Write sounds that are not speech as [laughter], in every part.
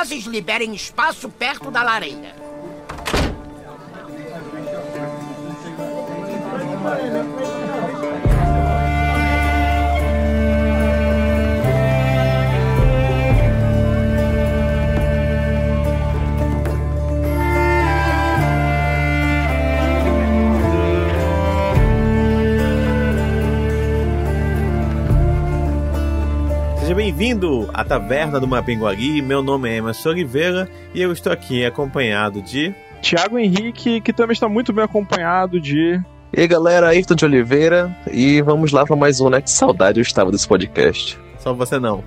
Rapazes, liberem espaço perto da lareira. Bem-vindo à Taverna do Mapinguari. Meu nome é Emerson Oliveira e eu estou aqui acompanhado de. Tiago Henrique, que também está muito bem acompanhado de. E aí galera, Ayrton de Oliveira, e vamos lá para mais um, né? Que saudade eu estava desse podcast. Só você não.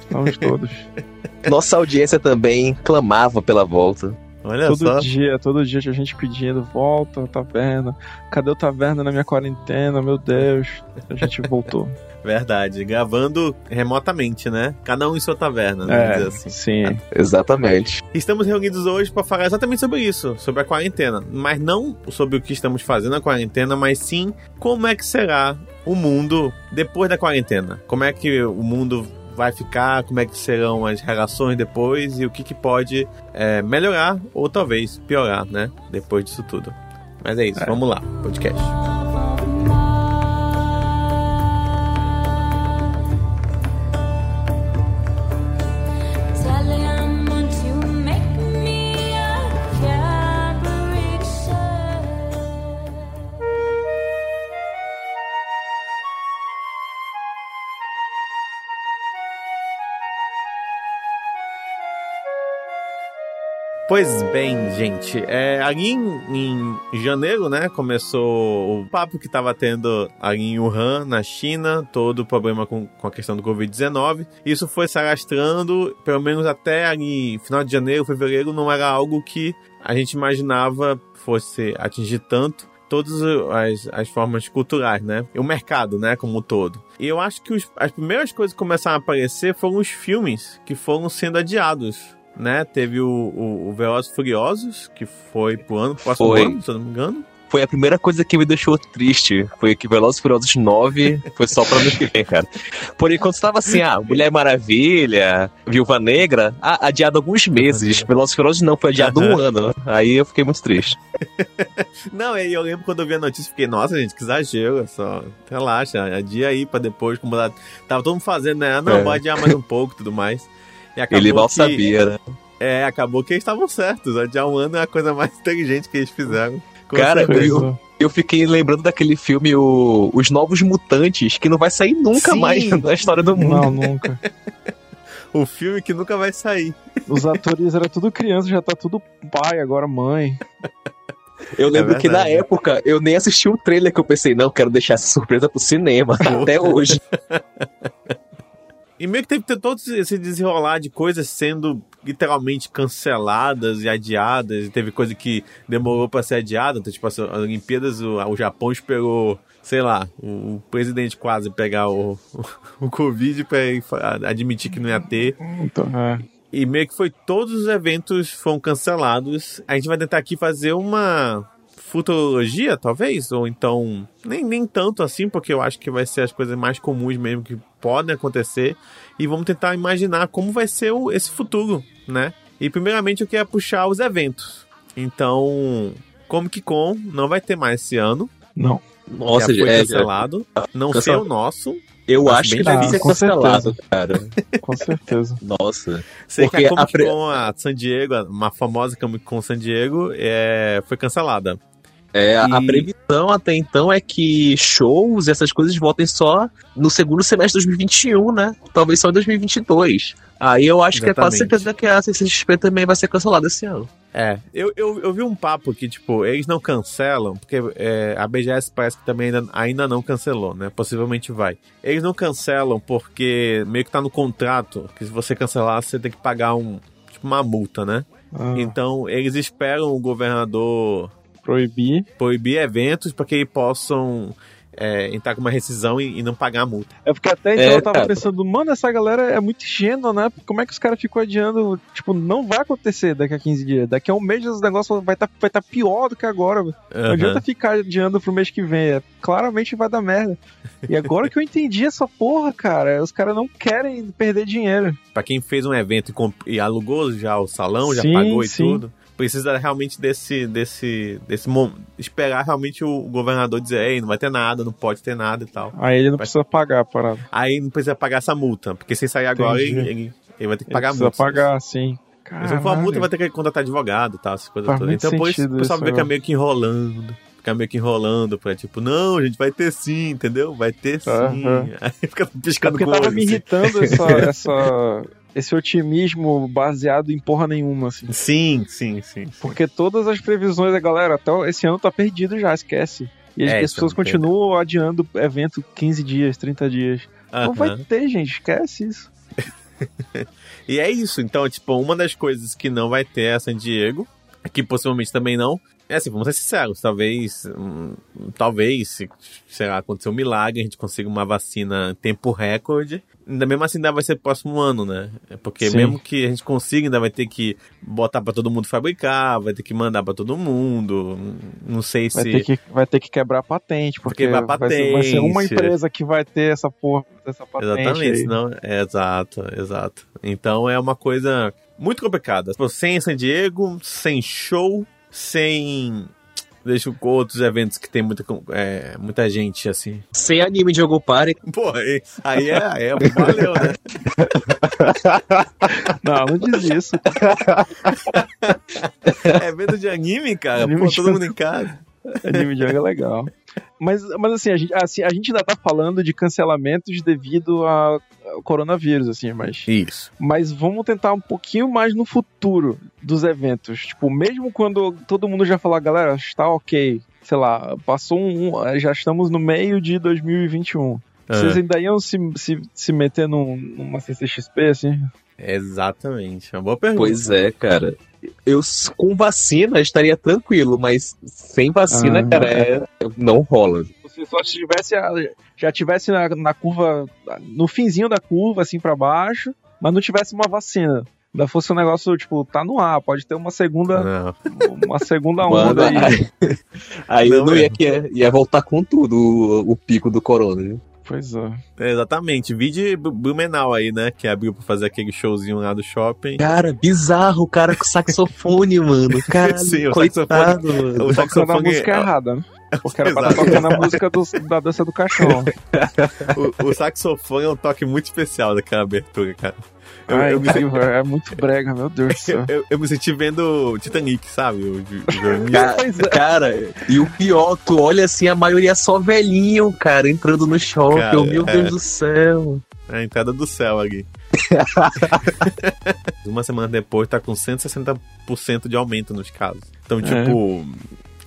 Estamos todos. [laughs] Nossa audiência também clamava pela volta. Olha todo só. dia, todo dia tinha gente pedindo, volta, taverna. Cadê o taverna na minha quarentena? Meu Deus. A gente [laughs] voltou. Verdade. Gravando remotamente, né? Cada um em sua taverna, né? é, assim. sim. Exatamente. Estamos reunidos hoje para falar exatamente sobre isso, sobre a quarentena. Mas não sobre o que estamos fazendo na quarentena, mas sim como é que será o mundo depois da quarentena. Como é que o mundo vai ficar, como é que serão as relações depois e o que, que pode é, melhorar ou talvez piorar, né? Depois disso tudo. Mas é isso, É. vamos lá, podcast. Pois bem, gente, é, ali em, em janeiro, né, começou o papo que estava tendo ali em Wuhan, na China, todo o problema com, com a questão do Covid-19. Isso foi se alastrando, pelo menos até ali, final de janeiro, fevereiro, não era algo que a gente imaginava fosse atingir tanto todas as, as formas culturais, né? E o mercado, né, como um todo. E eu acho que os- as primeiras coisas que começaram a aparecer foram os filmes que foram sendo adiados, né? Teve o, o, o Velozes e Furiosos, que foi pro ano, próximo Foi. ano, se eu não me engano. Foi a primeira coisa que me deixou triste. Foi que Velozes e Furiosos 9 [laughs] foi só pra ano que vem, cara. Por enquanto estava assim, ah, Mulher Maravilha, Viúva Negra, ah, adiado alguns meses. Velozes e Furiosos não, foi adiado um ano. Aí eu fiquei muito triste. [laughs] Não, e eu lembro quando eu vi a notícia, fiquei, nossa, gente, que exagero, é só relaxa, adia aí pra depois, como tava todo mundo fazendo, né? Ah, Não, É. vou adiar mais um pouco e tudo mais. E Ele mal que- sabia, né? É, acabou que eles estavam certos. Adiar um ano é a coisa mais [laughs] inteligente que eles fizeram. Cara, eu, eu fiquei lembrando daquele filme o, Os Novos Mutantes, que não vai sair nunca Sim. mais [laughs] na história do mundo. Não, nunca. [laughs] O filme que nunca vai sair. Os atores era tudo criança, já tá tudo pai, agora mãe. Eu lembro É que na época eu nem assisti o trailer que eu pensei, não, quero deixar essa surpresa pro cinema. Até hoje. E meio que teve que ter todo esse desenrolar de coisas sendo literalmente canceladas e adiadas. E teve coisa que demorou pra ser adiada. Então, tipo, as Olimpíadas, o, o Japão esperou, sei lá, o, o presidente quase pegar o, [laughs] o, Covid pra ele fa- admitir que não ia ter. Então, é. E meio que foi todos os eventos foram cancelados. A gente vai tentar aqui fazer uma futurologia, talvez, ou então nem, nem tanto assim, porque eu acho que vai ser as coisas mais comuns mesmo que podem acontecer. E vamos tentar imaginar como vai ser o- esse futuro, né? E primeiramente eu queria puxar os eventos. Então, Comic Con não vai ter mais esse ano. Não. Nossa, já foi é, cancelado. Não Cancela- sei o nosso. eu Acho que deve ser Com cancelado, cara. [laughs] Com certeza. Nossa. Sei que Porque a Comic a pre- Con, a San Diego, uma famosa Comic Con San Diego, é, foi cancelada. É, a- a E- previsão até então é que shows e essas coisas voltem só no segundo semestre de 2021, né? Talvez só em 2022. Aí eu acho que é quase Exatamente. certeza que a CCXP também vai ser cancelada esse ano. É, eu, eu, eu vi um papo que, tipo, eles não cancelam, porque é, a BGS parece que também ainda, ainda não cancelou, né? Possivelmente vai. Eles não cancelam porque meio que tá no contrato, que se você cancelar, você tem que pagar um, tipo, uma multa, né? Ah, Então, eles esperam o governador proibir. proibir eventos para que eles possam é, entrar com uma rescisão e, e não pagar a multa. É porque até então É, eu tava cara. pensando, mano, essa galera é muito ingênua, né? Como é que os caras ficam adiando? Tipo, não vai acontecer daqui a 15 dias. Daqui a um mês os negócios vai estar vai tá pior do que agora. velho. Não adianta ficar adiando pro mês que vem. É, claramente vai dar merda. E agora que eu entendi essa porra, cara, os caras não querem perder dinheiro. Pra quem fez um evento e, comp- e alugou já o salão, já Sim, pagou e sim. tudo, precisa realmente desse, desse, desse momento, esperar realmente o governador dizer, ei, não vai ter nada, não pode ter nada e tal. Aí ele não Vai- precisa pagar a parada. Aí não precisa pagar essa multa, porque se sair agora, ele, ele, ele vai ter que Ele pagar a precisa multa. pagar, sim. Mas se não for a multa, Caralho. vai ter que contratar advogado e tal, essas coisas Faz todas. Então, sentido o pessoal fica agora. meio que enrolando. Fica meio que enrolando pra tipo, não, a gente vai ter sim, entendeu? Vai ter sim. Aham. [laughs] Aí fica É piscando porque com o tava me assim. irritando essa, [laughs] essa- esse otimismo baseado em porra nenhuma, assim. Sim, sim, sim. sim. Porque todas as previsões da galera, até esse ano tá perdido já, esquece. E as É, pessoas ano continuam adiando evento 15 dias, 30 dias. Não vai ter, gente, esquece isso. [laughs] E é isso. Então, tipo, uma das coisas que não vai ter é San Diego, que possivelmente também não. É assim, vamos ser sinceros, talvez, hum, talvez, se, sei lá, acontecer um milagre, a gente consiga uma vacina em tempo recorde. Ainda mesmo assim, ainda vai ser próximo ano, né? É Porque Sim. mesmo que a gente consiga, ainda vai ter que botar pra todo mundo fabricar, vai ter que mandar pra todo mundo. Não sei Vai, se. ter que, vai ter que quebrar a patente, porque quebrar vai, ser, vai ser uma patente. empresa que vai ter essa porra, essa patente. Exatamente, aí. não, é, exato, exato. Então é uma coisa muito complicada. Sem San Diego, sem show, sem. Deixa com outros eventos que tem muita, é, muita gente assim. Sem anime de Jogo Party. Pô, aí, aí é, aí é, valeu, né? [laughs] Não, não diz isso. É evento de anime, cara. Anime Pô, todo mundo em casa. [laughs] Anime jogo é legal. Mas, mas assim, a gente, assim, a gente ainda tá falando de cancelamentos devido a- ao coronavírus, assim, mas. Isso. Mas vamos tentar um pouquinho mais no futuro dos eventos. Tipo, mesmo quando todo mundo já falar, galera, está ok. Sei lá, passou um. um- já estamos no meio de 2021. Vocês Ah, ainda iam se, se, se meter num, numa CCXP, assim? exatamente. Uma boa pergunta. Pois é, cara. Eu com vacina estaria tranquilo, mas sem vacina, Ah. cara, é, não rola. Se só tivesse a- já tivesse na, na curva, no finzinho da curva, assim, pra baixo, mas não tivesse uma vacina. Ainda fosse um negócio, tipo, tá no ar, pode ter uma segunda, Não. uma segunda Mano, onda aí. aí, aí Não eu não é. ia, que- ia voltar com tudo o, o pico do corona. viu? Pois é. É, exatamente. Vídeo Blumenau aí, né? Que abriu pra fazer aquele showzinho lá do shopping. Cara, bizarro o cara com saxofone, [laughs] mano. Cara, Sim, o coitado, mano. O saxofone. música errada, né? Porque era pra estar tocando a música do- da dança do cachorro. [laughs] O, o saxofone é um toque muito especial daquela abertura, cara. Eu, Ai, eu me, incrível, é muito brega, meu Deus do [laughs] céu. eu, eu me senti vendo Titanic, sabe? O, o, o- Cara, é. cara, e o pior, tu olha assim, a maioria é só velhinho, cara, entrando no shopping. Cara, oh, meu é. Deus do céu. a entrada do céu ali. [laughs] Uma semana depois tá com 160% de aumento nos casos. Então, tipo.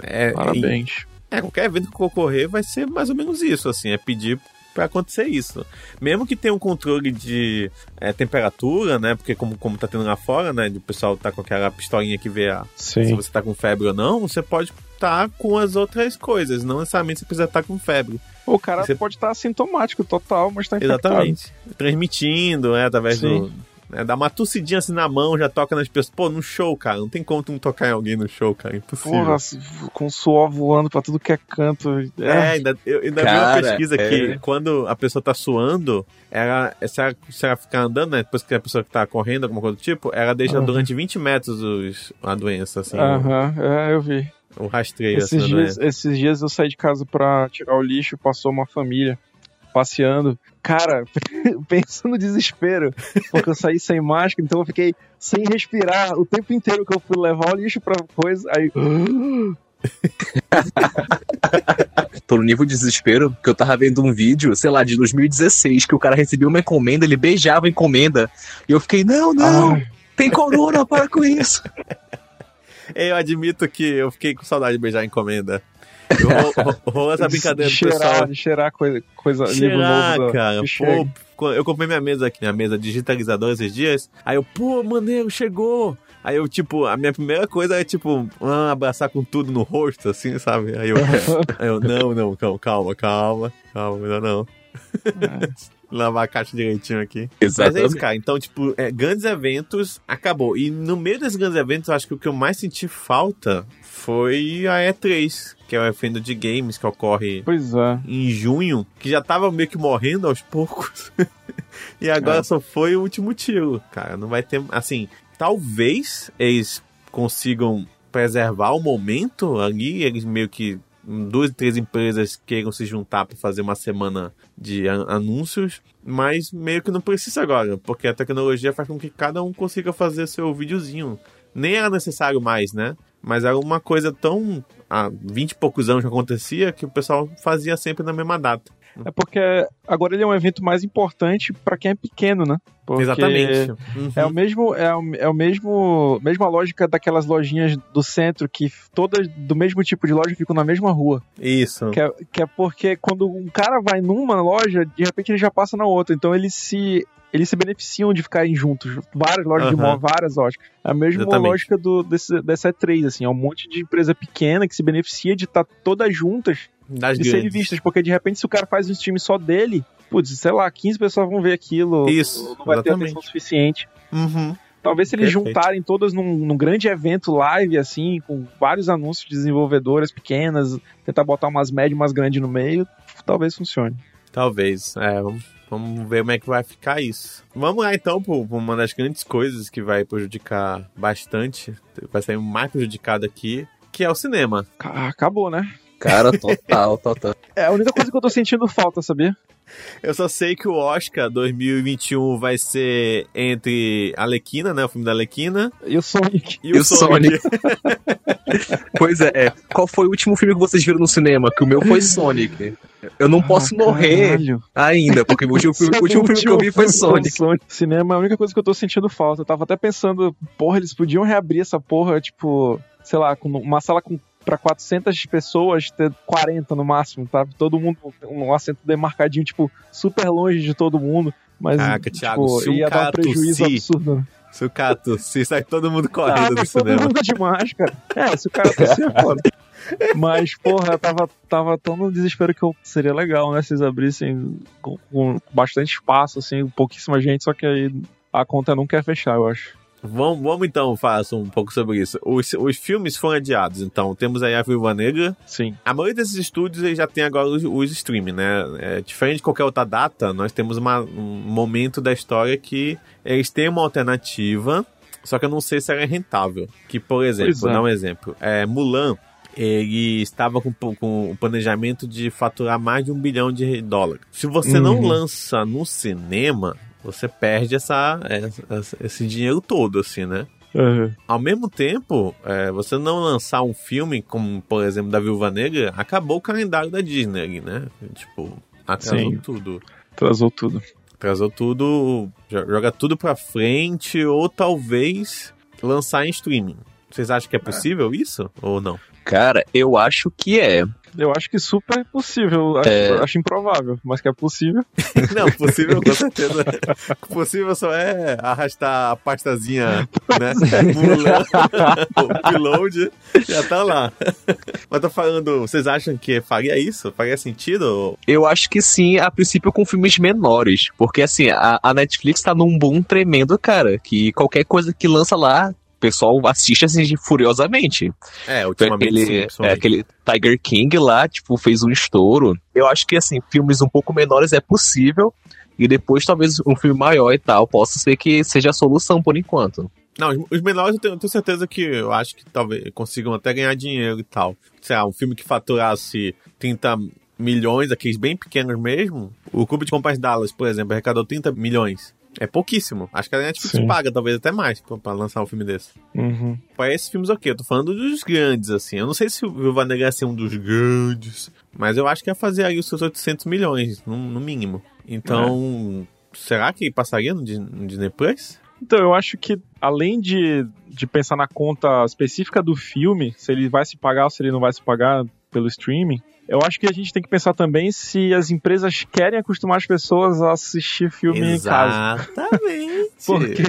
É, Parabéns. É, qualquer evento que ocorrer vai ser mais ou menos isso, assim, é pedir pra acontecer isso. Mesmo que tenha um controle de é, temperatura, né, porque como, como tá tendo lá fora, né, o pessoal tá com aquela pistolinha que vê a, se você tá com febre ou não, você pode estar com as outras coisas, não necessariamente você precisa estar com febre. O cara Você- pode estar assintomático total, mas tá infectado. Exatamente. Transmitindo, né, através Sim. do... É, dá uma tossidinha assim na mão, já toca nas pessoas. Pô, no show, cara, não tem como tu não tocar em alguém no show, cara, impossível. Porra, com suor voando pra tudo que é canto. É, É, ainda, eu ainda vi uma Cara, pesquisa é. que quando a pessoa tá suando, ela, se, ela, se ela ficar andando, né, depois que a pessoa que tá correndo, alguma coisa do tipo, ela deixa Aham. durante 20 metros os, a doença, assim, Aham, é, eu vi. o, rastreio, assim, Esses da dias, doença. esses dias eu saí de casa pra tirar o lixo, passou uma família passeando. Cara, [laughs] pensa no desespero, porque eu saí sem máscara, então eu fiquei sem respirar o tempo inteiro que eu fui levar o lixo pra coisa. Aí, [laughs] Tô no nível de desespero, que eu tava vendo um vídeo, sei lá, de 2016, que o cara recebeu uma encomenda, ele beijava a encomenda. E eu fiquei, não, não, ai, tem corona, para com isso. [laughs] Eu admito que eu fiquei com saudade de beijar a encomenda. Rolou essa brincadeira de do pessoal. cheirar, de cheirar coisa, coisa livro Cheirar, novo da- cara. Pô, eu comprei minha mesa aqui, minha mesa digitalizadora esses dias. Aí eu, pô, maneiro, chegou. Aí eu, tipo, a minha primeira coisa é, tipo, ah, abraçar com tudo no rosto, assim, sabe? Aí eu, [laughs] aí eu não, não, calma, calma, calma, calma, melhor não. [laughs] Lavar a caixa direitinho aqui. Mas é isso, Exatamente. cara. Então, tipo, é, grandes eventos acabou. E no meio desses grandes eventos, eu acho que o que eu mais senti falta foi a E3, que é o evento de games que ocorre é. em junho, que já tava meio que morrendo aos poucos. [laughs] e agora É. só foi o último tiro, cara. Não vai ter. Assim, talvez eles consigam preservar o momento ali, eles meio que. Duas, três empresas queiram se juntar para fazer uma semana de an- anúncios, mas meio que não precisa agora, porque a tecnologia faz com que cada um consiga fazer seu videozinho. Nem era necessário mais, né? Mas era uma coisa tão. Há 20 e poucos anos que acontecia que o pessoal fazia sempre na mesma data. É porque agora ele é um evento mais importante pra quem é pequeno, né? Porque Exatamente. Uhum. É o mesmo, é o, é o mesmo, mesma lógica daquelas lojinhas do centro que todas do mesmo tipo de loja ficam na mesma rua. Isso. Que é, que é porque quando um cara vai numa loja, de repente ele já passa na outra. Então eles se eles se beneficiam de ficarem juntos. Várias lojas de Aham. móvel, várias lojas. É a mesma Exatamente. lógica do, desse, dessa E3, assim. É um monte de empresa pequena que se beneficia de estar todas juntas Das de serem vistas. Porque de repente, se o cara faz um time só dele, putz, sei lá, 15 pessoas vão ver aquilo. Isso, Não vai ter exatamente. atenção suficiente. Uhum. Talvez se eles Perfeito. juntarem todas num, num grande evento live, assim, com vários anúncios de desenvolvedoras pequenas, tentar botar umas médias, umas grandes no meio, talvez funcione. Talvez. É, vamos, vamos ver como é que vai ficar isso. Vamos lá então para uma das grandes coisas que vai prejudicar bastante, vai ser mais prejudicado aqui, que é o cinema. Ca- Acabou, né? Cara, total, total. É a única coisa que eu tô sentindo falta, sabia? Eu só sei que o Oscar 2021 vai ser entre Alequina, né? O filme da Alequina, E o Sonic. e o, E o Sonic. [laughs] Pois é, é. Qual foi o último filme que vocês viram no cinema? Que o meu foi Sonic. Eu não posso Ah, morrer caralho. ainda, porque o último, filme- [laughs] o último filme que eu vi foi Sonic. Cinema é a única coisa que eu tô sentindo falta. Eu tava até pensando, porra, eles podiam reabrir essa porra, tipo, sei lá, com uma sala com pra 400 pessoas, ter 40 no máximo, tá? Todo mundo um assento demarcadinho, tipo, super longe de todo mundo. Mas, Caraca, tipo, Thiago, se um ia dar um cara prejuízo tossir, absurdo. né? Se o Cato, se sai todo mundo Ah, correndo do mas todo cinema. mundo de máscara. É, se o cara tossir, é foda. [laughs] Mas, porra, eu tava, tava tão no desespero que eu, seria legal, né? Se eles abrissem com, com bastante espaço, assim, pouquíssima gente, só que aí a conta não quer fechar, eu acho. Vamos, vamos então falar um pouco sobre isso. Os, os filmes foram adiados, então temos aí a Viúva Negra. Sim. A maioria desses estúdios já tem agora os, os streaming, né? É, diferente de qualquer outra data, nós temos uma- um momento da história que eles têm uma alternativa, só que eu não sei se ela é rentável. Que, por exemplo, vou é. dar um exemplo. É, Mulan, ele estava com, com o planejamento de faturar mais de um bilhão de dólares. Se você não Uhum. lança no cinema, você perde essa, essa- esse dinheiro todo, assim, né? Ao mesmo tempo, é, você não lançar um filme, como por exemplo da Viúva Negra, acabou o calendário da Disney, ali, né? Tipo, atrasou Sim. tudo. Atrasou tudo. Atrasou tudo, jo- joga tudo pra frente, ou talvez lançar em streaming. Vocês acham que é possível isso? Ou não? Cara, eu acho que é. Eu acho que super é possível. Acho, É. acho improvável, mas que é possível. [laughs] Não, possível com certeza. [laughs] possível só é arrastar a pastazinha, né? [laughs] O upload, já tá lá. Mas tô falando, vocês acham que faria isso? Faria sentido? Eu acho que sim, a princípio com filmes menores. Porque assim, a, a Netflix tá num boom tremendo, cara. Que qualquer coisa que lança lá, pessoal assiste assim furiosamente. É, ultimamente sim, Aquele, é, principalmente. aquele Tiger King lá, tipo, fez um estouro. Eu acho que, assim, filmes um pouco menores é possível. E depois, talvez, um filme maior e tal, possa ser que seja a solução por enquanto. Não, os- menores eu tenho, eu tenho certeza que eu acho que talvez consigam até ganhar dinheiro e tal. Sei lá, um filme que faturasse 30 milhões, aqueles bem pequenos mesmo. O Clube de Compras Dallas, por exemplo, arrecadou 30 milhões. É pouquíssimo. Acho que a Netflix Sim. paga, talvez até mais, pra, pra lançar um filme desse. Uhum. Pra esses filmes, ok. Eu tô falando dos grandes, assim. Eu não sei se o Viúva Negra ia ser um dos grandes, mas eu acho que ia fazer aí os seus 800 milhões, no, no mínimo. Então, será que passaria no, no Disney Plus? Então, eu acho que além de, de pensar na conta específica do filme, se ele vai se pagar ou se ele não vai se pagar pelo streaming, Eu acho que a gente tem que pensar também se as empresas querem acostumar as pessoas a assistir filme em casa. Exatamente. [laughs] Porque-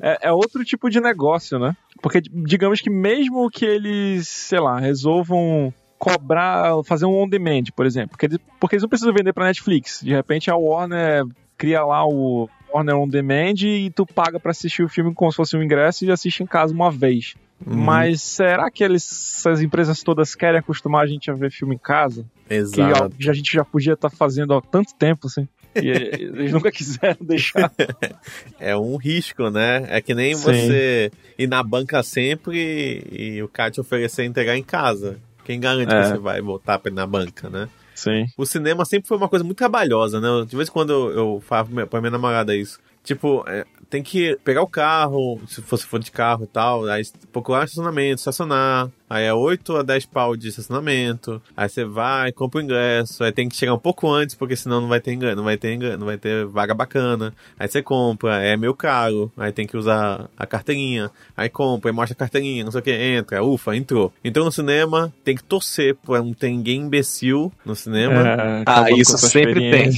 É, é outro tipo de negócio, né? Porque digamos que mesmo que eles, sei lá, resolvam cobrar, fazer um on demand, por exemplo, porque eles, porque eles não precisam vender pra Netflix. De repente a Warner cria lá o Warner on demand e tu paga pra assistir o filme como se fosse um ingresso e assiste em casa uma vez. Uhum. Mas será que eles, essas empresas todas querem acostumar a gente a ver filme em casa? Que Exato. já- a gente já podia estar fazendo há tanto tempo, assim. E [laughs] eles nunca quiseram deixar. [laughs] É um risco, né? É que nem Sim. você ir na banca sempre e, e o cara te oferecer entregar em casa. Quem garante É. que você vai voltar pra ir na banca, né? Sim. O cinema sempre foi uma coisa muito trabalhosa, né? De vez em quando eu, eu falo pra minha, pra minha namorada isso. Tipo, é, tem que pegar o carro, se você for de carro e tal, aí procurar estacionamento, estacionar. Aí é 8 a 10 pau de estacionamento. Aí você vai, compra o ingresso. Aí tem que chegar um pouco antes, porque senão não vai ter ingresso, não vai ter ingresso, não vai ter vaga bacana. Aí você compra, é meio caro. Aí tem que usar a carteirinha. Aí compra, aí mostra a carteirinha, não sei o que, entra, ufa, entrou. Entrou no cinema, tem que torcer pra não ter ninguém imbecil no cinema. É, Ah, acabou [laughs] isso sempre tem.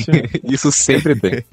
Isso sempre tem.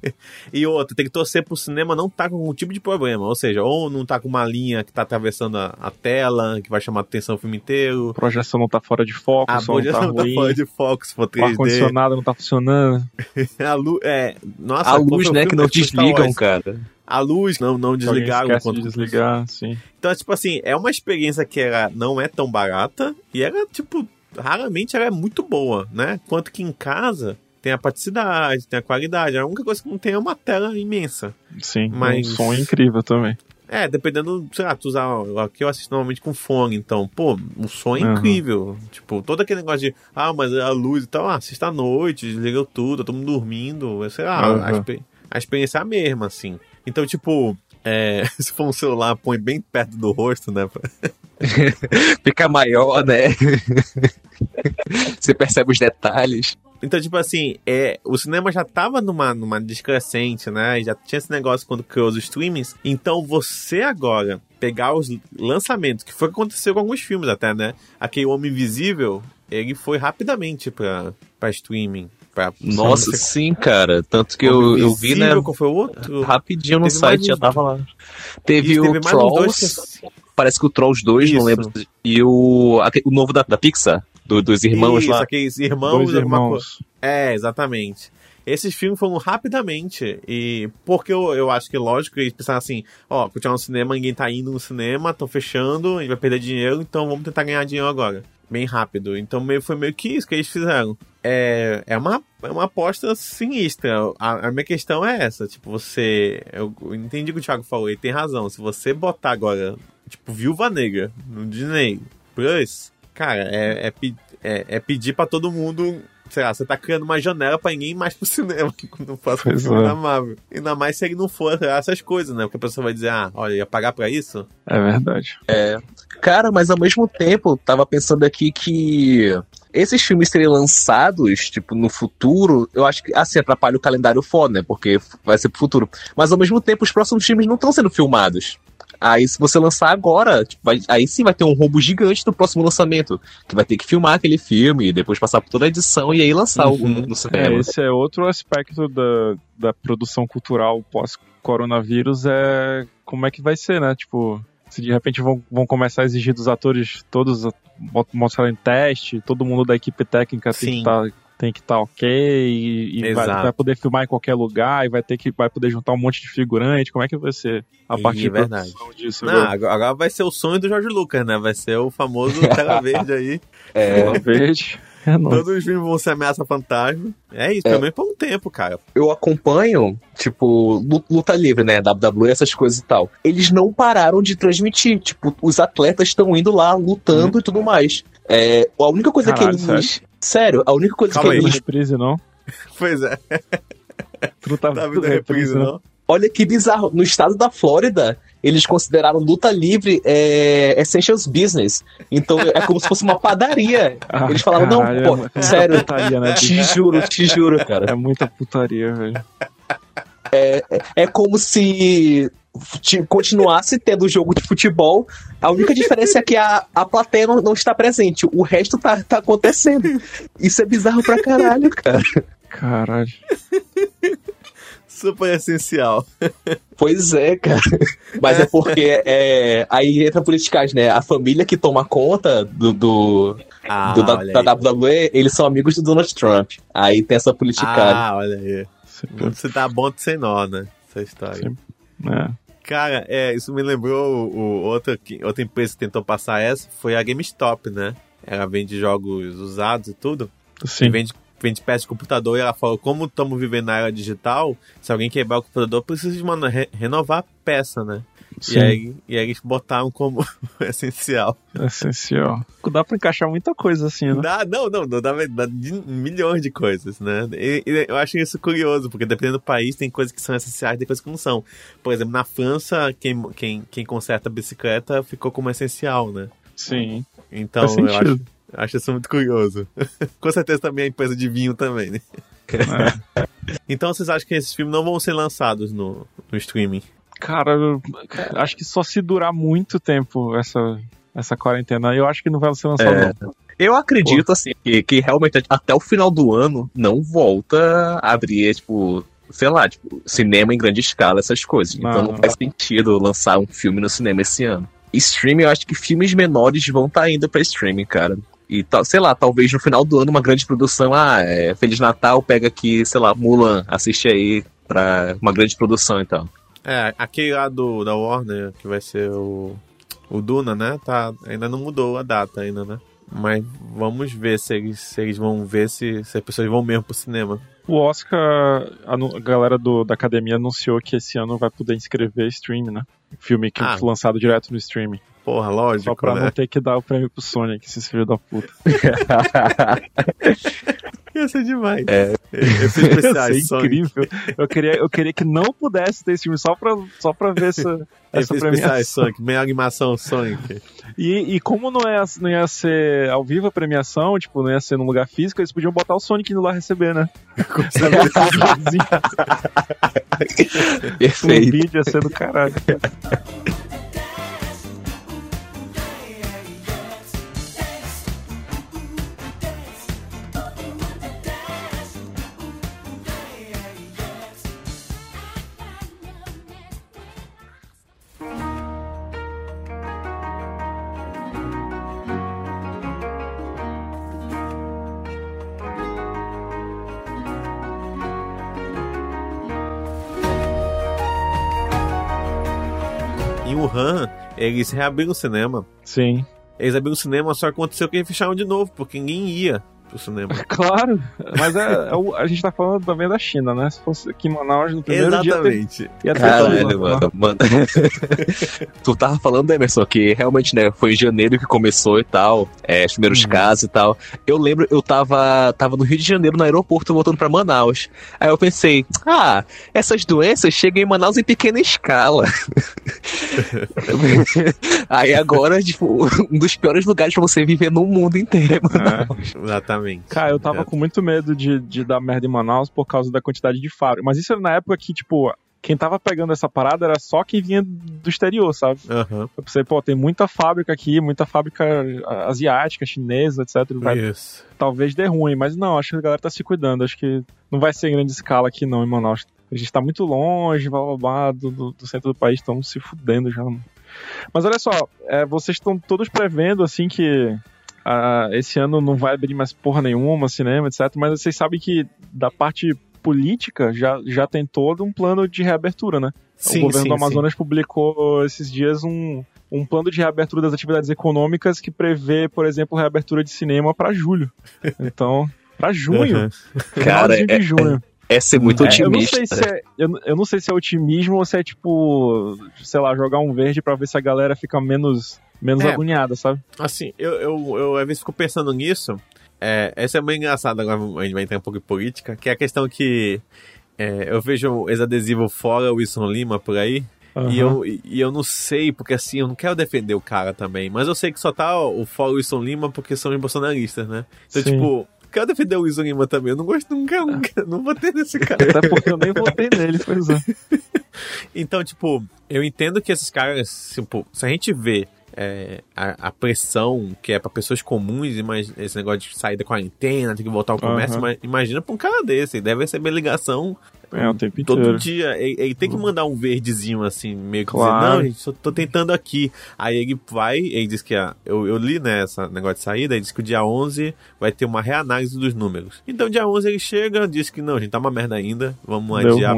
E outro, tem que torcer pro cinema não tá com algum tipo de problema. Ou seja, ou não tá com uma linha que tá atravessando a, a tela, que vai chamar a atenção o filme inteiro. A projeção não tá fora de foco, A o som não tá projeção tá ruim, fora de foco se for o 3D. ar-condicionado não tá funcionando. [laughs] A luz, é, nossa, A luz, o né, filme que não desligam, cara. A luz não, não desligaram. quando- de desligar, sim. Então, tipo assim, é uma experiência que era, não é tão barata e era, tipo, raramente ela é muito boa, né? Quanto que em casa tem a praticidade, tem a qualidade. A única coisa que não tem é uma tela imensa. Sim, Mas- um som incrível também. É, dependendo, sei lá, tu usar. Aqui eu assisto normalmente com fone, então, pô, o som é Aham. incrível. Tipo, todo aquele negócio de, ah, mas a luz e tal, ah, assista à noite, desliga tudo, todo mundo dormindo, sei lá, a, Aham. expe- a experiência é a mesma, assim. Então, tipo, é, [laughs] se for um celular, põe bem perto do rosto, né? [laughs] Fica maior, né? [laughs] Você percebe os detalhes. Então, tipo assim, é, o cinema já tava numa, numa descrescente, né? Já tinha esse negócio quando criou os streamings. Então, você agora pegar os lançamentos, que foi o que aconteceu com alguns filmes até, né? Aquele Homem Invisível, ele foi rapidamente pra, pra streaming. Pra, Nossa, sim, cara. Tanto que eu, eu vi, né? Qual foi o outro? Rapidinho no site, já tava lá. Teve Isso, o teve dois Trolls, que- parece que o Trolls 2, não Isso. lembro. E o, o novo da, da Pixar, do- dos irmãos Isso, lá. aqueles irmãos, Dois irmãos. É, exatamente. Esses filmes foram rapidamente. E porque eu, eu acho que, lógico, eles pensaram assim: ó, continuar no cinema, ninguém tá indo no cinema, estão fechando, a gente vai perder dinheiro, então vamos tentar ganhar dinheiro agora. Bem rápido. Então meio, foi meio que isso que eles fizeram. É, é, uma, é uma aposta sinistra. A, a minha questão é essa: tipo, você. Eu, eu entendi o que o Thiago falou, ele tem razão. Se você botar agora, tipo, Viúva Negra no Disney Plus, cara, é, é, é, é pedir pra todo mundo sei lá, você tá criando uma janela pra ninguém ir mais pro [laughs] cinema quando passa um filme é. da Marvel. Ainda mais se ele não for essas coisas, né? Porque a pessoa vai dizer, ah, olha, ia pagar pra isso? É verdade. Cara, mas ao mesmo tempo, tava pensando aqui que esses filmes serem lançados, tipo, no futuro, eu acho que, assim, atrapalha o calendário foda, né? Porque vai ser pro futuro. Mas ao mesmo tempo, os próximos filmes não estão sendo filmados. Aí, se você lançar agora, tipo, vai- aí sim vai ter um rombo gigante do próximo lançamento. Que vai ter que filmar aquele filme, e depois passar por toda a edição e aí lançar o- Uhum. no É, cinema. esse é outro aspecto da, da produção cultural pós-coronavírus, é como é que vai ser, né? Tipo, se de repente vão, vão começar a exigir dos atores todos mo- mostrarem teste, todo mundo da equipe técnica tem Sim. que estar tem que estar ok e, e vai, vai poder filmar em qualquer lugar e vai ter que vai poder juntar um monte de figurante. Como é que vai ser a parte de é verdade. disso? Não, agora? agora, vai ser o sonho do Jorge Lucas, né? Vai ser o famoso [laughs] tela verde aí. Tela verde. [laughs] É nóis. Todos os filmes vão ser ameaça fantasma. É isso, É. também por um tempo, cara. eu acompanho, tipo, lu- luta livre, né? WWE, essas coisas e tal. Eles não pararam de transmitir. Tipo, os atletas estão indo lá lutando e tudo mais. É, a única coisa Caralho, que eles. Sério? A única coisa Calma que aí. Não eles. reprise, não? [laughs] Pois é, Tu não tá, tá vendo a reprise, não? Olha que bizarro. No estado da Flórida, eles consideraram luta livre é, essentials business. Então é como se fosse uma padaria. [laughs] Ah, Eles falaram, não, caralho, pô, é muita sério. putaria, né? Te juro, te juro, cara. É muita putaria, velho. É como se continuasse tendo jogo de futebol, a única diferença é que a, a plateia não, não está presente. O resto tá, tá acontecendo. Isso é bizarro pra caralho, cara. Caralho. Super essencial. Pois é, cara. Mas é porque é, aí entra a politicagem, né? A família que toma conta do, do, Ah, do- da, da. WWE, eles são amigos do Donald Trump. Aí tem essa politicagem. Ah, olha aí. Se dá bom sem nó, né? Essa história. Sim. É. Cara, é, isso me lembrou o, o- outra, que- outra empresa que tentou passar essa foi a GameStop, né? Ela vende jogos usados e tudo. E Sim. vende, vende peça de computador e ela falou, como estamos vivendo na era digital, se alguém quebrar o computador, precisa de mano, re- renovar a peça, né? Sim. E aí, e aí eles botaram como [laughs] essencial. É essencial. Dá pra encaixar muita coisa assim, né? Dá, não, não, não dá, dá de milhões de coisas, né? E, e eu acho isso curioso, porque dependendo do país, tem coisas que são essenciais e tem coisas que não são. Por exemplo, na França, quem, quem, quem conserta a bicicleta ficou como essencial, né? Sim. Então, Faz eu acho, acho isso muito curioso. [laughs] Com certeza também a empresa de vinho também, né? É. [laughs] Então, vocês acham que esses filmes não vão ser lançados no, no streaming? Cara, acho que só se durar muito tempo essa, essa quarentena, eu acho que não vai ser lançado, É. não. Eu acredito, assim, que, que realmente até o final do ano não volta a abrir, tipo, sei lá, tipo, cinema em grande escala, essas coisas. Não, então não não. faz sentido lançar um filme no cinema esse ano. Streaming, eu acho que filmes menores vão estar indo pra streaming, cara. E tal, sei lá, talvez no final do ano uma grande produção, ah, é, Feliz Natal, pega aqui, sei lá, Mulan, assiste aí pra uma grande produção e tal. É, aquele lá do, da Warner, que vai ser o, o Duna, né? Tá, ainda não mudou a data ainda, né? Mas vamos ver se eles, se eles vão ver se, se as pessoas vão mesmo pro cinema. O Oscar, a, galera do- da academia anunciou que esse ano vai poder inscrever stream, né? Filme que Ah. foi lançado direto no streaming. Porra, Só lógico, pra né? não ter que dar o prêmio pro Sonic, esses filhos da puta. [laughs] Ia ser demais. É. É Sonic. incrível. Eu queria, eu queria que não pudesse ter esse filme só pra, só pra ver essa, essa premiação. Sonic. Melhor animação, Sonic. E, e como não ia, não ia ser ao vivo a premiação, tipo, não ia ser num lugar físico, eles podiam botar o Sonic indo lá receber, né? [laughs] um Perfeito. vídeo ia ser do caralho. Eles reabriram o cinema. Sim. Eles abriram o cinema, só aconteceu que eles fecharam de novo, porque ninguém ia pro cinema. [laughs] Claro, mas é, é o- a gente tá falando também da China, né? Se fosse aqui em Manaus, no primeiro dia, Exatamente. ter- ia ter Caralho, lá. mano, mano. [laughs] tu tava falando, Emerson, que realmente, né, foi em janeiro que começou e tal, é, os primeiros casos e tal. Eu lembro, eu tava, tava no Rio de Janeiro, no aeroporto, voltando pra Manaus. Aí eu pensei, ah, essas doenças chegam em Manaus em pequena escala. [laughs] Aí agora, tipo, um dos piores lugares pra você viver no mundo inteiro, é Manaus. Exatamente. Cara, eu tava com muito medo de, de dar merda em Manaus por causa da quantidade de fábrica. Mas isso era na época que, tipo, quem tava pegando essa parada era só quem vinha do exterior, sabe? Aham. Eu pensei, pô, tem muita fábrica aqui, muita fábrica asiática, chinesa, etc. Vai, Isso. talvez dê ruim, mas não, acho que a galera tá se cuidando. Acho que não vai ser em grande escala aqui, não, em Manaus. A gente tá muito longe, blá, blá, blá, do, do, centro do país, estamos se fudendo já. Mas olha só, é, vocês estão todos prevendo, assim, que ah, esse ano não vai abrir mais porra nenhuma, cinema, etc. Mas vocês sabem que da parte política já, já tem todo um plano de reabertura, né? Sim, o governo sim, do Amazonas publicou esses dias um, um plano de reabertura das atividades econômicas que prevê, por exemplo, reabertura de cinema para julho. [laughs] Então, para junho. Aham. Cara, de é- junho. É ser muito É, eu, não otimista. sei se é, eu, eu não sei se é otimismo ou se é tipo, sei lá, jogar um verde pra ver se a galera fica menos, menos É. agoniada, sabe? Assim, eu, eu, eu às vezes fico pensando nisso. É, essa é bem engraçada, agora a gente vai entrar um pouco em política, que é a questão que é, eu vejo esse adesivo fora Wilson Lima por aí, Aham. e, eu, e eu não sei, porque assim, eu não quero defender o cara também, mas eu sei que só tá o fora Wilson Lima porque são os bolsonaristas, né? Então, Sim. tipo, quero defender o Wilson Lima também. Eu não gosto, não quero, [laughs] não, quero, não vou ter nesse [laughs] cara. Até porque eu nem votei nele, pois é. [laughs] Então, tipo, eu entendo que esses caras, tipo, se a gente vê é, a, a pressão que é pra pessoas comuns, esse negócio de sair da quarentena, ter que voltar ao comércio, mas imagina pra um cara desse, deve receber ligação É, o tempo todo inteiro. dia. Ele, ele tem que mandar um verdezinho assim, meio que Claro. dizer, não, gente, só tô tentando aqui. Aí ele vai, ele diz que, a, eu, eu li, né, esse negócio de saída, ele diz que o dia 11 vai ter uma reanálise dos números. Então, dia 11 ele chega, diz que não, gente, tá uma merda ainda, vamos Deu adiar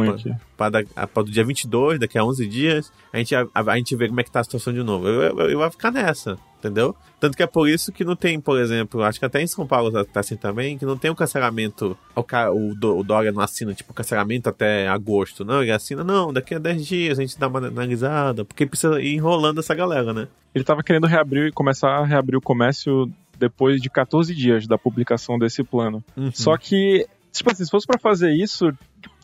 pra do dia 22, daqui a 11 dias, a gente, a, a gente vê como é que tá a situação de novo. Eu, eu, eu vai ficar nessa, entendeu? Tanto que é por isso que não tem, por exemplo, acho que até em São Paulo tá, tá assim também, que não tem o cancelamento, o, o, Do- o Dória não assina, tipo, cancelamento até agosto, não, ele assina, não, daqui a 10 dias a gente dá uma analisada, porque precisa ir enrolando essa galera, né? Ele tava querendo reabrir e começar a reabrir o comércio depois de 14 dias da publicação desse plano. Uhum. Só que, tipo assim, se fosse pra fazer isso,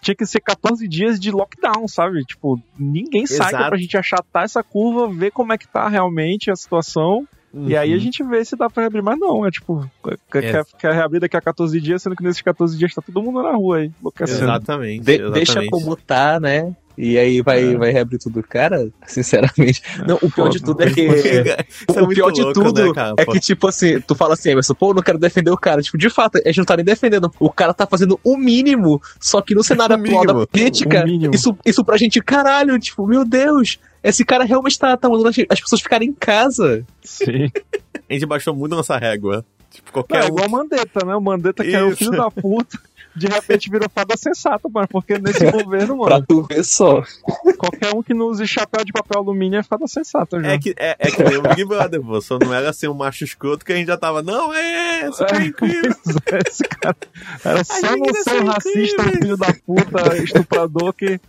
tinha que ser 14 dias de lockdown, sabe? Tipo, ninguém sai pra gente achatar essa curva, ver como é que tá realmente a situação. E aí a Uhum. gente vê se dá pra reabrir. Mas não, é tipo, quer, É. quer, reabrir daqui a 14 dias, sendo que nesses 14 dias tá todo mundo na rua aí, enlouquecendo. Exatamente. De- exatamente. deixa como tá, né? E aí vai, É. vai reabrir tudo. Cara, [laughs] sinceramente. Não, o pior de tudo é que. [laughs] É o pior de tudo né, cara? é que, tipo assim, tu fala assim, Emerson, pô, eu não quero defender o cara. Tipo, de fato, eles não tá nem defendendo. O cara tá fazendo o mínimo, só que no cenário [laughs] atual da política, isso, isso pra gente, caralho, tipo, meu Deus, esse cara realmente tá, tá mandando as as pessoas ficarem em casa. Sim. A gente baixou muito nossa régua. Tipo, Não, qualquer é um igual o Mandetta, né? O Mandetta que era o filho da puta. De repente virou fada sensata, mano. Porque nesse [laughs] governo, Pra mano, tu ver só. qualquer um que não use chapéu de papel alumínio é fada sensata, já. É que, é, é que nem o Big Brother, pô. Só não era ser um macho escroto que a gente já tava, não, é, esse cara é incrível. [laughs] Esse cara era só não ser um racista, filho da puta, [laughs] estuprador que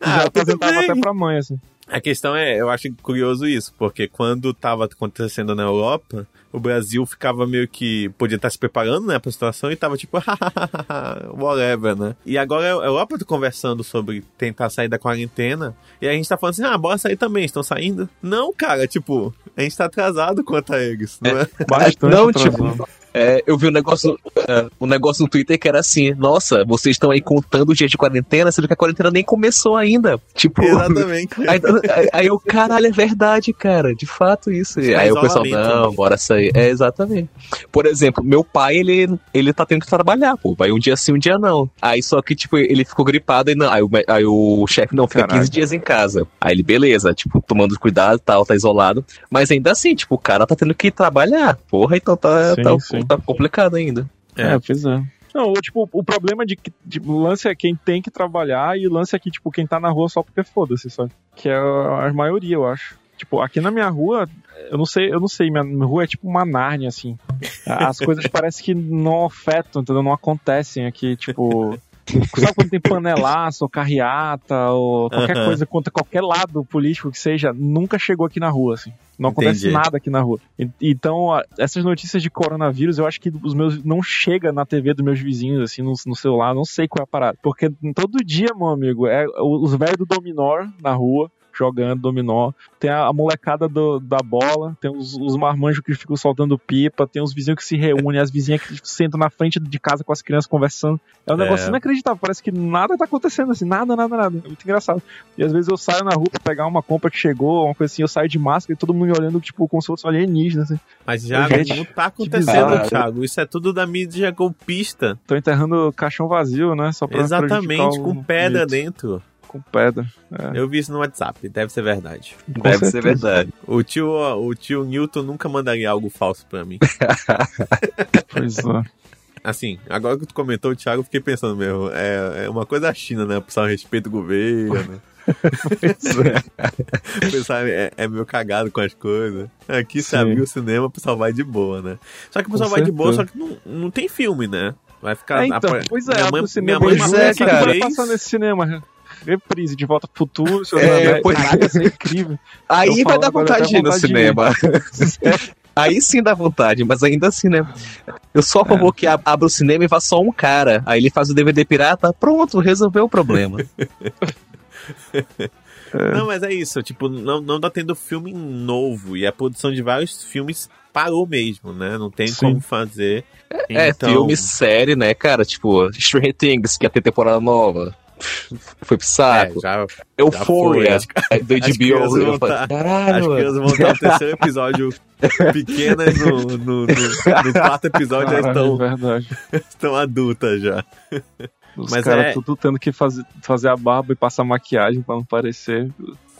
Ah, já apresentava bem. até pra mãe, assim. A questão é, eu acho curioso isso, porque quando tava acontecendo na Europa, o Brasil ficava meio que. podia estar se preparando, né, pra situação e tava tipo, [laughs] whatever, né? E agora a Europa tá conversando sobre tentar sair da quarentena, e a gente tá falando assim, ah, bora sair também, estão saindo? Não, cara, tipo, a gente tá atrasado quanto a eles, não é? [laughs] Bastante Não, atrasado. tipo, é, eu vi um negócio, é, um negócio no Twitter que era assim, nossa, vocês estão aí contando os dias de quarentena, sendo que a quarentena nem começou ainda. Tipo, [laughs] Exatamente. Aí, aí, aí eu, caralho, é verdade, cara, de fato isso. Aí o pessoal, isolamento, não, né? bora sair. É, exatamente. Por exemplo, meu pai, ele, ele tá tendo que trabalhar, pô, vai um dia sim, um dia não. Aí só que, tipo, ele ficou gripado e não, aí o, aí o chefe não, fica Caralho. 15 dias em casa. Aí ele, beleza, tipo, tomando cuidado e tal, tá isolado. Mas ainda assim, tipo, o cara tá tendo que trabalhar. Porra, então tá, Sim, tá, sim. tá complicado ainda. É, pois é. Não, o, tipo, o problema de que tipo, o lance é quem tem que trabalhar e o lance é que, tipo, quem tá na rua só porque foda-se, sabe? Que é a, a maioria, eu acho. Tipo, aqui na minha rua, eu não sei, eu não sei, minha, minha rua é tipo uma Nárnia, assim. As [laughs] coisas parecem que não afetam, entendeu? Não acontecem aqui, tipo. Sabe quando tem panelaço, ou carreata, ou qualquer Aham. coisa contra qualquer lado político que seja, nunca chegou aqui na rua, assim. Não acontece Entendi. nada aqui na rua. Então, essas notícias de coronavírus, eu acho que os meus não chega na TV dos meus vizinhos, assim, no, no celular, não sei qual é a parada. Porque todo dia, meu amigo, é os velhos do dominó na rua, jogando dominó. Tem a, a molecada do- da bola, tem os, os marmanjos que ficam soltando pipa, tem os vizinhos que se reúnem, as vizinhas que sentam na frente de casa com as crianças conversando. É um É. negócio inacreditável, parece que nada tá acontecendo assim, nada, nada, nada. É muito engraçado. E às vezes eu saio na rua pra pegar uma compra que chegou, uma coisa assim, eu saio de máscara e todo mundo me olhando, tipo, como se fosse um alienígena, assim. Mas já Gente, não tá acontecendo. Thiago. Isso é tudo da mídia golpista. Tô enterrando caixão vazio, né? Só pra Exatamente, com pedra dentro. Com pedra. É. Eu vi isso no WhatsApp, deve ser verdade. Com Deve ser certeza. verdade. O tio, o tio Newton nunca mandaria algo falso pra mim. [laughs] Pois é. Assim, agora que tu comentou, Thiago, eu fiquei pensando mesmo. É, é uma coisa a China, né? O pessoal respeita o governo. [laughs] o [laughs] pessoal é, é meio cagado com as coisas. Aqui, se abrir o cinema, o pessoal vai de boa, né? Só que o pessoal Com vai de boa, só certeza. que não, não tem filme, né? Vai ficar. É, então, apa- pois é, minha mãe, o cinema minha mãe pois é, é, cara. vai vez. passar nesse cinema. Reprise de Volta pro Futuro, seu É, pois- Caraca, isso é incrível. Aí Tô vai falando dar vontade de ir no cinema. [laughs] Aí sim dá vontade, mas ainda assim, né? Eu só favor que ab- abra o cinema e vá só um cara. Aí ele faz o DVD pirata, pronto, resolveu o problema. [laughs] Não, mas é isso, tipo, não, não tá tendo filme novo. E a produção de vários filmes parou mesmo, né? Não tem Sim. como fazer. É, Então, filme, série, né, cara? Tipo, Stranger Things, que ia ter temporada nova. Foi pro É, saco. já, Euphoria, foi. é, do HBO. crianças Eu vão falei, tá- Caralho, as mano. crianças vão estar no terceiro episódio [laughs] pequenas, no, no, no- no quarto episódio já Caralho, estão, é verdade. [laughs] estão adultas já. Os Mas caras é- tudo tendo que fazer, fazer a barba e passar maquiagem pra não parecer.